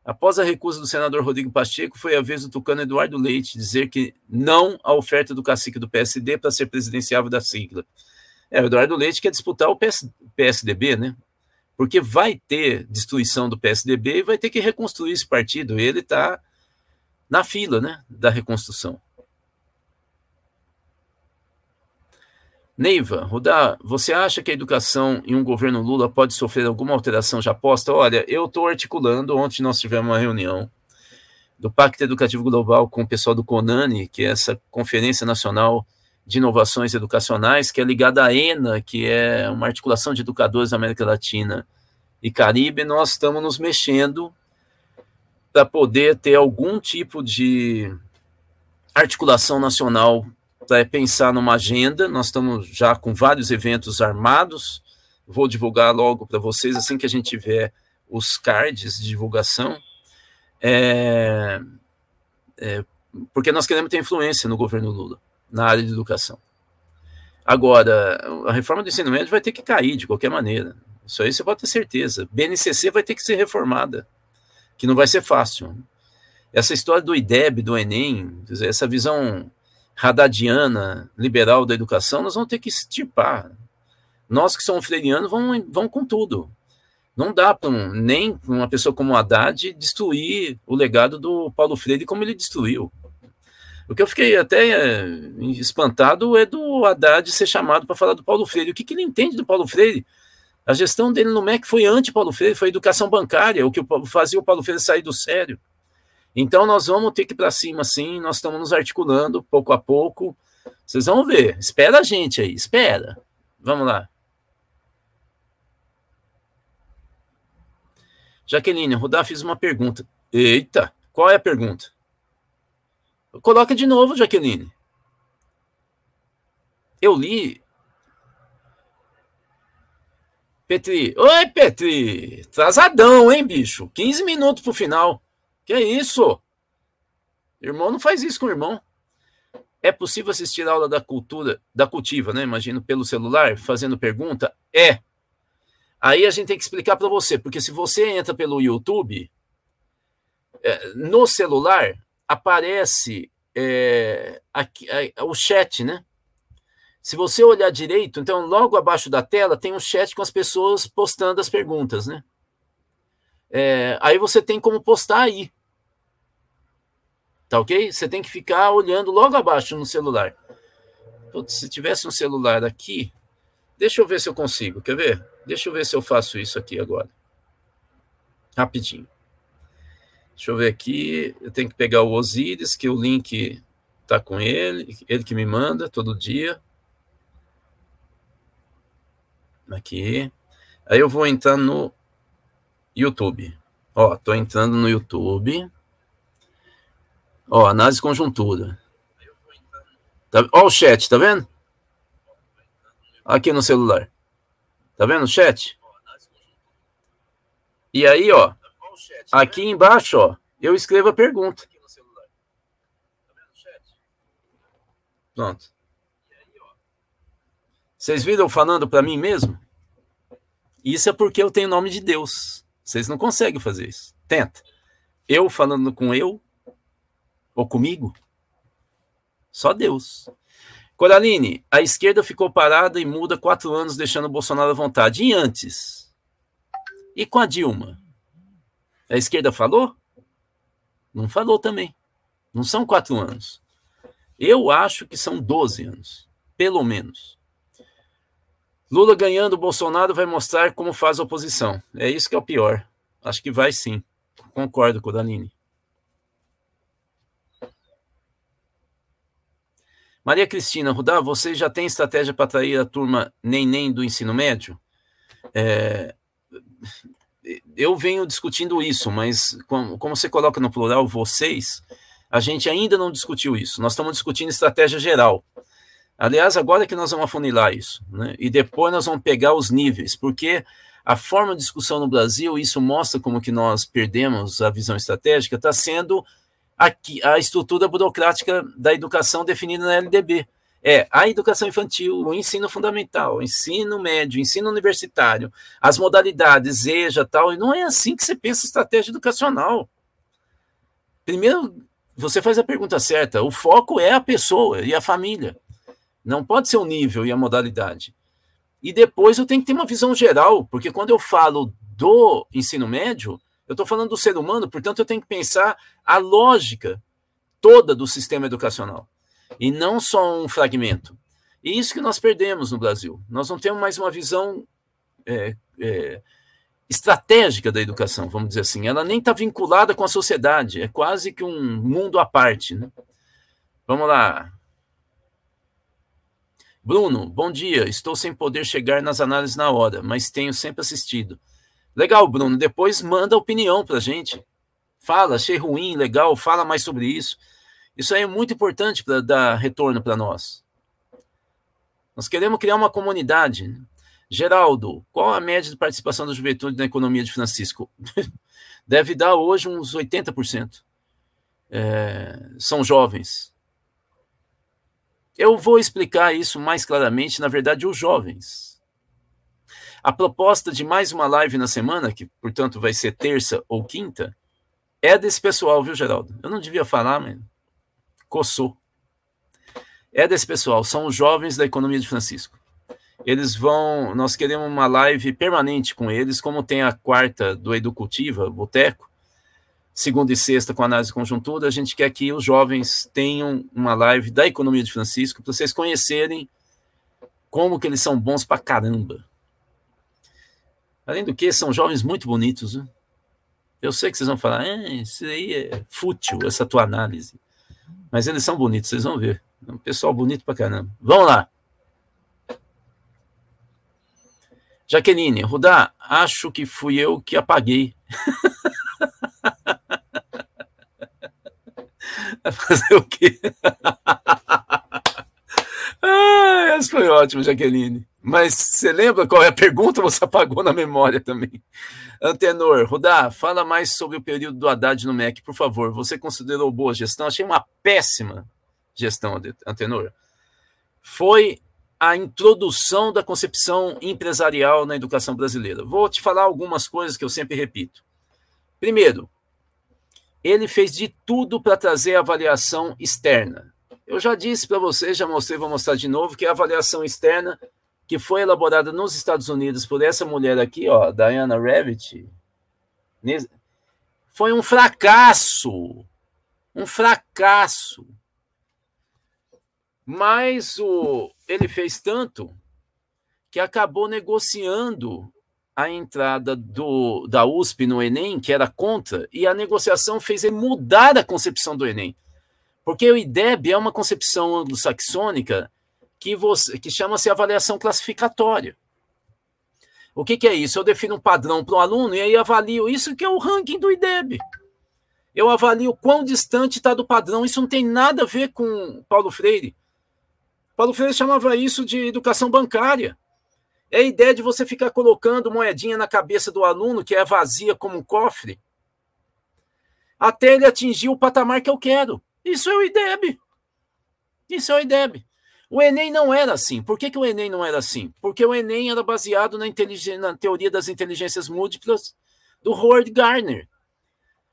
Após a recusa do senador Rodrigo Pacheco, foi a vez do tucano Eduardo Leite dizer que não à oferta do cacique do PSD para ser presidenciável da sigla. É, o Eduardo Leite quer disputar o PS, PSDB, né? Porque vai ter destruição do PSDB e vai ter que reconstruir esse partido. Ele está na fila, né, da reconstrução. Neiva, Rudá, você acha que a educação em um governo Lula pode sofrer alguma alteração já posta? Olha, eu estou articulando, ontem nós tivemos uma reunião do Pacto Educativo Global com o pessoal do CONANI, que é essa Conferência Nacional de Inovações Educacionais, que é ligada à ENA, que é uma articulação de educadores da América Latina e Caribe, nós estamos nos mexendo para poder ter algum tipo de articulação nacional para pensar numa agenda. Nós estamos já com vários eventos armados. Vou divulgar logo para vocês assim que a gente tiver os cards de divulgação. É, é, porque nós queremos ter influência no governo Lula na área de educação. Agora, a reforma do ensino médio vai ter que cair de qualquer maneira. Isso aí você pode ter certeza. BNCC vai ter que ser reformada, que não vai ser fácil. Essa história do IDEB, do Enem, essa visão radadiana, liberal da educação, nós vamos ter que extirpar. Nós que somos freirianos vamos, vamos com tudo. Não dá para um, nem uma pessoa como Haddad destruir o legado do Paulo Freire como ele destruiu. O que eu fiquei até é, espantado é do Haddad ser chamado para falar do Paulo Freire. O que, que ele entende do Paulo Freire? A gestão dele no MEC foi anti-Paulo Freire, foi educação bancária, o que fazia o Paulo Freire sair do sério. Então nós vamos ter que ir para cima, sim, nós estamos nos articulando pouco a pouco. Vocês vão ver, espera a gente aí, espera. Vamos lá. Jaqueline, Rudá fiz uma pergunta. Eita, qual é a pergunta? Coloca de novo, Jaqueline. Eu li. Petri. Oi, Petri. Atrasadão, hein, bicho? 15 minutos pro final. Que é isso? Irmão não faz isso com o irmão. É possível assistir a aula da cultura, da cultiva, né? Imagino pelo celular, fazendo pergunta? É. Aí a gente tem que explicar para você, porque se você entra pelo YouTube, é, no celular, aparece é, aqui, é, o chat, né? Se você olhar direito, então logo abaixo da tela tem um chat com as pessoas postando as perguntas, né? É, aí você tem como postar aí. Tá ok? Você tem que ficar olhando logo abaixo no celular. Putz, se tivesse um celular aqui, Deixa eu ver se eu consigo, quer ver? Deixa eu ver se eu faço isso aqui agora. Rapidinho. Deixa eu ver aqui. Eu tenho que pegar o Osiris, que o link tá com ele, ele que me manda todo dia. Aqui. Aí eu vou entrar no YouTube. Ó, tô entrando no YouTube. Ó, análise conjuntura. Tá, ó o chat, tá vendo? Aqui no celular. Tá vendo o chat? E aí, ó, aqui embaixo, ó, eu escrevo a pergunta. Pronto. Vocês viram falando para mim mesmo? Isso é porque eu tenho nome de Deus. Vocês não conseguem fazer isso. Tenta. Eu falando com eu ou comigo? Só Deus. Coraline, a esquerda ficou parada e muda quatro anos, deixando o Bolsonaro à vontade. E antes? E com a Dilma? A esquerda falou? Não falou também. Não são quatro anos. Eu acho que são 12 anos, pelo menos. Lula ganhando, Bolsonaro vai mostrar como faz a oposição. É isso que é o pior. Acho que vai sim. Concordo com o Danini. Maria Cristina, Rudá, você já tem estratégia para atrair a turma nem-nem do ensino médio? É, eu venho discutindo isso, mas como, como você coloca no plural vocês, a gente ainda não discutiu isso. Nós estamos discutindo estratégia geral. Aliás, agora que nós vamos afunilar isso, né? e depois nós vamos pegar os níveis, porque a forma de discussão no Brasil, isso mostra como que nós perdemos a visão estratégica, está sendo a estrutura burocrática da educação definida na LDB. É a educação infantil, o ensino fundamental, o ensino médio, o ensino universitário, as modalidades, EJA tal, e não é assim que você pensa estratégia educacional. Primeiro, você faz a pergunta certa, o foco é a pessoa e a família. Não pode ser o nível e a modalidade. E depois eu tenho que ter uma visão geral, porque quando eu falo do ensino médio, eu estou falando do ser humano, portanto eu tenho que pensar a lógica toda do sistema educacional e não só um fragmento. E isso que nós perdemos no Brasil. Nós não temos mais uma visão é, é, estratégica da educação, vamos dizer assim. Ela nem está vinculada com a sociedade, é quase que um mundo à parte. Né? Vamos lá. Bruno, bom dia. Estou sem poder chegar nas análises na hora, mas tenho sempre assistido. Legal, Bruno. Depois manda opinião para a gente. Fala, achei ruim, legal, fala mais sobre isso. Isso aí é muito importante para dar retorno para nós. Nós queremos criar uma comunidade. Geraldo, qual a média de participação da juventude na economia de Francisco? Deve dar hoje uns 80%. É, são jovens. Eu vou explicar isso mais claramente, na verdade, os jovens. A proposta de mais uma live na semana, que portanto vai ser terça ou quinta, é desse pessoal, viu, Geraldo? Eu não devia falar, mas coçou. É desse pessoal, são os jovens da economia de Francisco. Eles vão, nós queremos uma live permanente com eles, como tem a quarta do Educultiva, Boteco, segunda e sexta com análise conjuntura, a gente quer que os jovens tenham uma live da economia de Francisco para vocês conhecerem como que eles são bons para caramba. Além do que, são jovens muito bonitos. Né? Eu sei que vocês vão falar, é, isso aí é fútil, essa tua análise. Mas eles são bonitos, vocês vão ver. É um pessoal bonito para caramba. Vamos lá. Jaqueline, Rudá, acho que fui eu que apaguei. Fazer o quê? ah, essa foi ótimo, Jaqueline. Mas você lembra qual é a pergunta? Você apagou na memória também. Antenor, Rudá, fala mais sobre o período do Haddad no MEC, por favor. Você considerou boa gestão? Achei uma péssima gestão, Antenor. Foi a introdução da concepção empresarial na educação brasileira. Vou te falar algumas coisas que eu sempre repito. Primeiro, ele fez de tudo para trazer avaliação externa. Eu já disse para vocês, já mostrei, vou mostrar de novo, que a avaliação externa que foi elaborada nos Estados Unidos por essa mulher aqui, ó, Diana Rabbit, foi um fracasso. Um fracasso. Mas o, ele fez tanto que acabou negociando a entrada do, da USP no Enem, que era contra, e a negociação fez ele mudar a concepção do Enem. Porque o IDEB é uma concepção anglo-saxônica que, que chama-se avaliação classificatória. O que, que, é isso? Eu defino um padrão para o aluno e aí avalio isso que é o ranking do IDEB. Eu avalio quão distante está do padrão. Isso não tem nada a ver com Paulo Freire. Paulo Freire chamava isso de educação bancária. É a ideia de você ficar colocando moedinha na cabeça do aluno, que é vazia como um cofre, até ele atingir o patamar que eu quero. Isso é o IDEB. Isso é o IDEB. O Enem não era assim. Por que, que o Enem não era assim? Porque o Enem era baseado na, na teoria das inteligências múltiplas do Howard Gardner.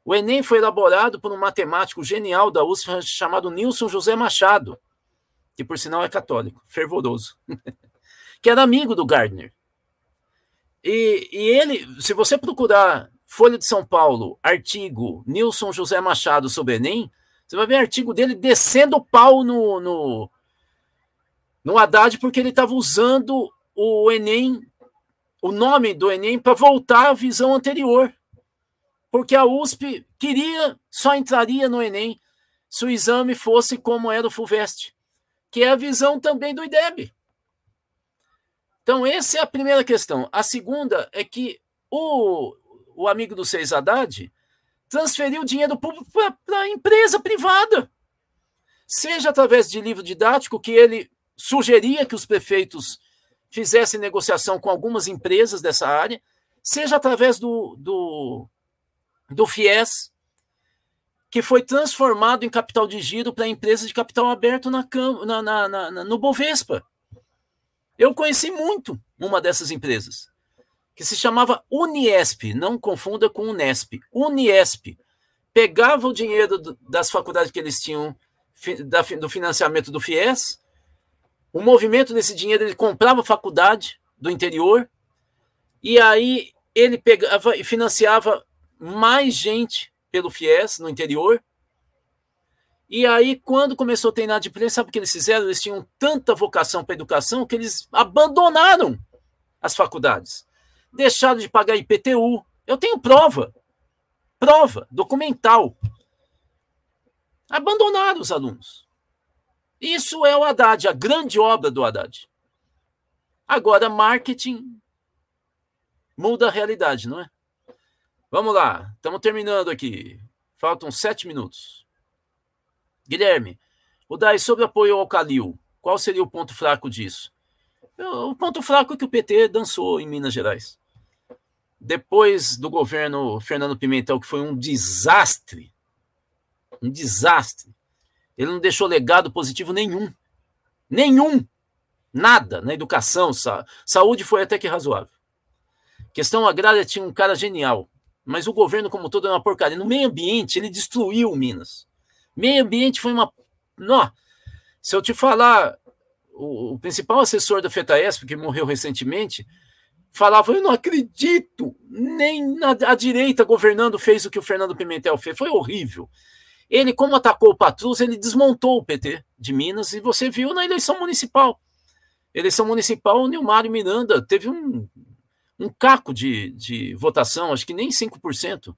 O Enem foi elaborado por um matemático genial da USP chamado Nilson José Machado, que por sinal é católico, fervoroso. que era amigo do Gardner. E, e ele, se você procurar Folha de São Paulo, artigo Nilson José Machado sobre Enem, você vai ver artigo dele descendo o pau no, no, no Haddad, porque ele estava usando o Enem, o nome do Enem, para voltar à visão anterior. Porque a USP queria, só entraria no Enem se o exame fosse como era o FUVEST, que é a visão também do IDEB. Então, essa é a primeira questão. A segunda é que o, o amigo do Seis Haddad transferiu dinheiro público para a empresa privada. Seja através de livro didático, que ele sugeria que os prefeitos fizessem negociação com algumas empresas dessa área, seja através do, do, do FIES, que foi transformado em capital de giro para empresas de capital aberto na, na, na, na no Bovespa. Eu conheci muito uma dessas empresas, que se chamava Uniesp, não confunda com Unesp. Uniesp pegava o dinheiro das faculdades que eles tinham do financiamento do FIES, o movimento desse dinheiro ele comprava faculdade do interior e aí ele pegava e financiava mais gente pelo FIES no interior e aí, quando começou a ter inadimplência, sabe o que eles fizeram? Eles tinham tanta vocação para educação que eles abandonaram as faculdades. Deixaram de pagar IPTU. Eu tenho prova. Prova, documental. Abandonaram os alunos. Isso é o Haddad, a grande obra do Haddad. Agora, marketing muda a realidade, não é? Vamos lá, estamos terminando aqui. Faltam sete minutos. Guilherme, o Dai, sobre apoio ao Calil, qual seria o ponto fraco disso? O ponto fraco é que o PT dançou em Minas Gerais. Depois do governo Fernando Pimentel, que foi um desastre, um desastre, ele não deixou legado positivo nenhum. Nenhum. Nada na educação. Sa saúde foi até que razoável. Questão agrária tinha um cara genial, mas o governo como todo é uma porcaria. No meio ambiente, ele destruiu Minas. Meio ambiente foi uma. Não, se eu te falar, o, o principal assessor da FETAESP, que morreu recentemente, falava: Eu não acredito, nem na, a direita governando fez o que o Fernando Pimentel fez. Foi horrível. Ele, como atacou o Patrus, ele desmontou o PT de Minas, e você viu na eleição municipal. Eleição municipal, o Nilmário Miranda teve um, um caco de, de votação, acho que nem 5%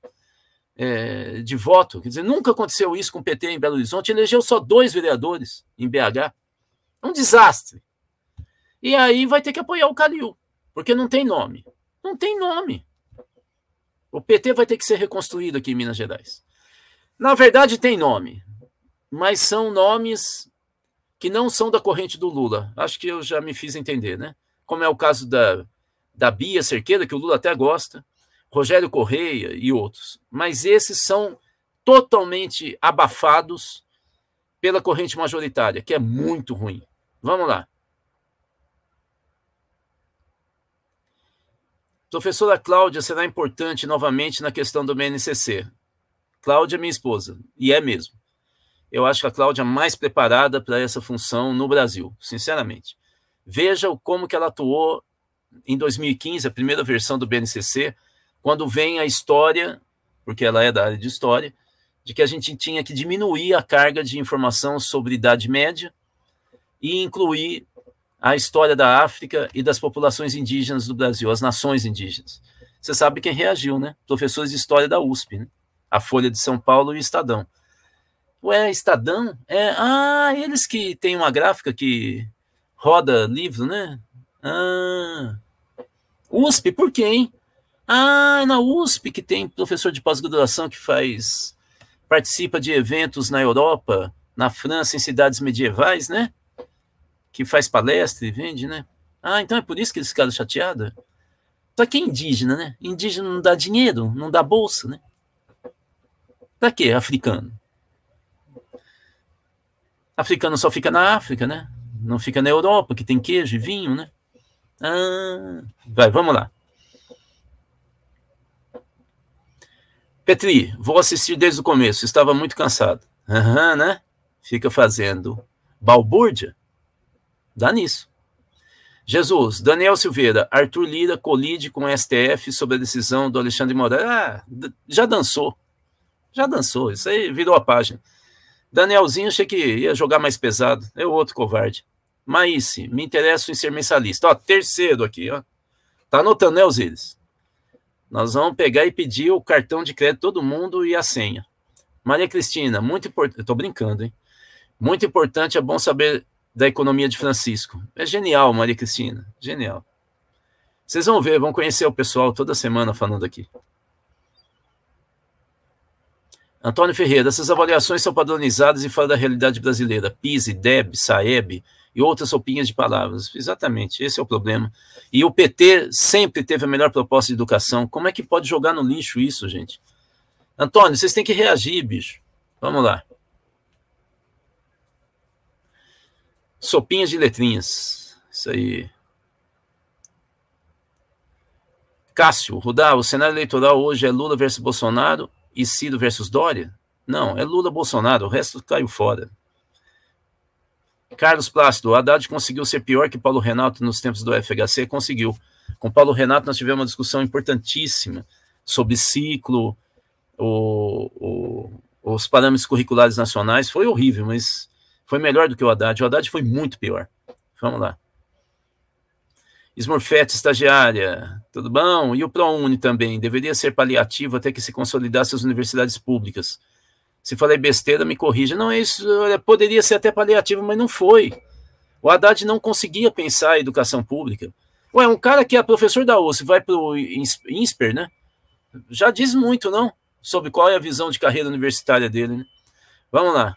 é, de voto. Quer dizer, nunca aconteceu isso com o PT em Belo Horizonte, elegeu só dois vereadores em BH. É um desastre. E aí vai ter que apoiar o Calil, porque não tem nome. Não tem nome. O PT vai ter que ser reconstruído aqui em Minas Gerais. Na verdade, tem nome, mas são nomes que não são da corrente do Lula. Acho que eu já me fiz entender, né? Como é o caso da, da Bia Cerqueira, que o Lula até gosta, Rogério Correia e outros. Mas esses são totalmente abafados pela corrente majoritária, que é muito ruim. Vamos lá. Professora Cláudia será importante novamente na questão do BNCC. Cláudia é minha esposa, e é mesmo. Eu acho que a Cláudia é mais preparada para essa função no Brasil, sinceramente. Veja como que ela atuou em 2015, a primeira versão do BNCC, quando vem a história, porque ela é da área de história, de que a gente tinha que diminuir a carga de informação sobre Idade Média e incluir a história da África e das populações indígenas do Brasil, as nações indígenas. Você sabe quem reagiu, né? Professores de história da USP, né? a Folha de São Paulo e o Estadão. Ué, Estadão? É, ah, eles que têm uma gráfica que roda livro, né? Ah, USP, por quê, hein? Ah, na USP que tem professor de pós-graduação que faz participa de eventos na Europa, na França, em cidades medievais, né? Que faz palestra e vende, né? Ah, então é por isso que eles ficaram chateados? Só que indígena, né? Indígena não dá dinheiro, não dá bolsa, né? Pra quê? Africano. Africano só fica na África, né? Não fica na Europa, que tem queijo e vinho, né? Ah, vai, vamos lá. Petri, vou assistir desde o começo, estava muito cansado. Aham, uhum, né? Fica fazendo balbúrdia. Dá nisso. Jesus, Daniel Silveira, Arthur Lira colide com o STF sobre a decisão do Alexandre Moraes. Ah, já dançou. Já dançou. Isso aí virou a página. Danielzinho, achei que ia jogar mais pesado. É o outro covarde. Maíce, me interesso em ser mensalista. Ó, terceiro aqui, ó. Tá anotando, né, Osiris? Nós vamos pegar e pedir o cartão de crédito todo mundo e a senha. Maria Cristina, muito importante. Estou brincando, hein? Muito importante, é bom saber da economia de Francisco. É genial, Maria Cristina. Genial. Vocês vão ver, vão conhecer o pessoal toda semana falando aqui. Antônio Ferreira, essas avaliações são padronizadas e fora da realidade brasileira. PISE, DEB, SAEB e outras roupinhas de palavras. Exatamente, esse é o problema. E o PT sempre teve a melhor proposta de educação. Como é que pode jogar no lixo isso, gente? Antônio, vocês têm que reagir, bicho. Vamos lá. Sopinhas de letrinhas. Isso aí. Cássio, Rudá, o cenário eleitoral hoje é Lula versus Bolsonaro e Ciro versus Dória? Não, é Lula Bolsonaro, o resto caiu fora. Carlos Plácido, Haddad conseguiu ser pior que Paulo Renato nos tempos do FHC? Conseguiu. Com Paulo Renato, nós tivemos uma discussão importantíssima sobre ciclo, o, o, os parâmetros curriculares nacionais. Foi horrível, mas foi melhor do que o Haddad. O Haddad foi muito pior. Vamos lá. Smurfette, estagiária, tudo bom? E o ProUni também, deveria ser paliativo até que se consolidasse as universidades públicas. Se falei besteira, me corrija. Não, isso poderia ser até paliativo, mas não foi. O Haddad não conseguia pensar a educação pública. Ué, um cara que é professor da USP vai para o INSPER, né? Já diz muito, não? Sobre qual é a visão de carreira universitária dele, né? Vamos lá.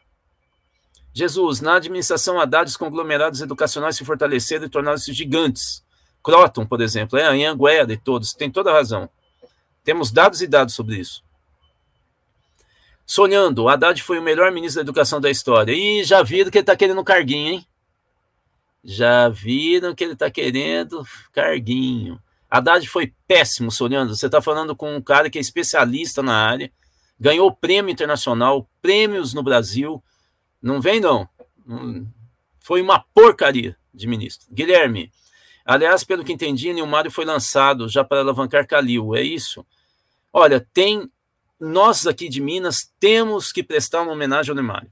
Jesus, na administração Haddad, os conglomerados educacionais se fortaleceram e tornaram-se gigantes. Croton, por exemplo, é a Anhanguera e todos, tem toda a razão. Temos dados e dados sobre isso. Sonhando, Haddad foi o melhor ministro da educação da história. E já viram que ele está querendo carguinho, hein? Já viram que ele está querendo carguinho. Haddad foi péssimo, Sonhando. Você está falando com um cara que é especialista na área, ganhou prêmio internacional, prêmios no Brasil. Não vem, não. Foi uma porcaria de ministro. Guilherme, aliás, pelo que entendi, Nilmário foi lançado já para alavancar Calil, é isso? Olha, tem nós aqui de Minas temos que prestar uma homenagem ao Nilmário.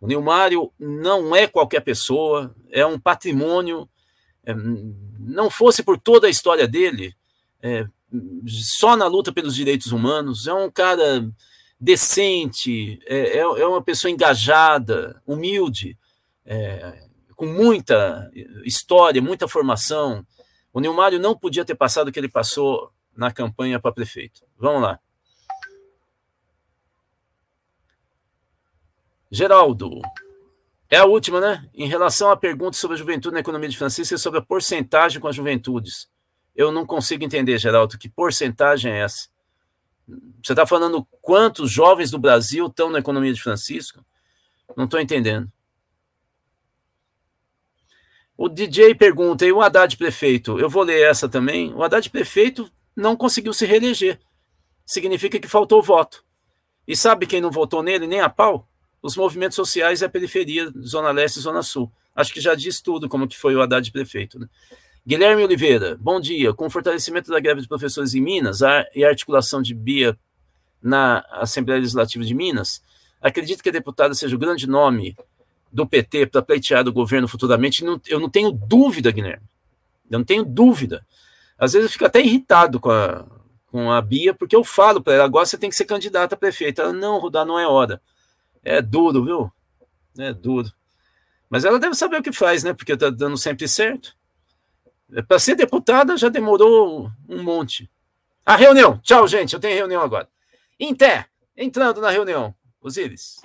O Nilmário não é qualquer pessoa, é um patrimônio. É, não fosse por toda a história dele, é, só na luta pelos direitos humanos, é um cara decente, é, é, é uma pessoa engajada, humilde, é, com muita história, muita formação. O Nilmário não podia ter passado o que ele passou na campanha para prefeito. Vamos lá. Geraldo, é a última, né? Em relação à pergunta sobre a juventude na economia de Francisco e sobre a porcentagem com as juventudes. Eu não consigo entender, Geraldo, que porcentagem é essa? Você está falando quantos jovens do Brasil estão na economia de Francisco? Não estou entendendo. O DJ pergunta, e o Haddad prefeito? Eu vou ler essa também. O Haddad prefeito não conseguiu se reeleger. Significa que faltou voto. E sabe quem não votou nele nem a pau? os movimentos sociais e a periferia, Zona Leste e Zona Sul. Acho que já diz tudo como que foi o Haddad prefeito. Né? Guilherme Oliveira, bom dia. Com o fortalecimento da greve de professores em Minas e a articulação de Bia na Assembleia Legislativa de Minas, acredito que a deputada seja o grande nome do PT para pleitear do governo futuramente, eu não tenho dúvida, Guilherme. Eu não tenho dúvida. Às vezes eu fico até irritado com a, com a Bia, porque eu falo para ela, agora você tem que ser candidata a prefeita. Ela, não, Rudá, não é hora. É duro, viu? É duro. Mas ela deve saber o que faz, né? Porque tá dando sempre certo. Para ser deputada já demorou um monte. A reunião. Tchau, gente. Eu tenho reunião agora. Té, entrando na reunião. Osíris.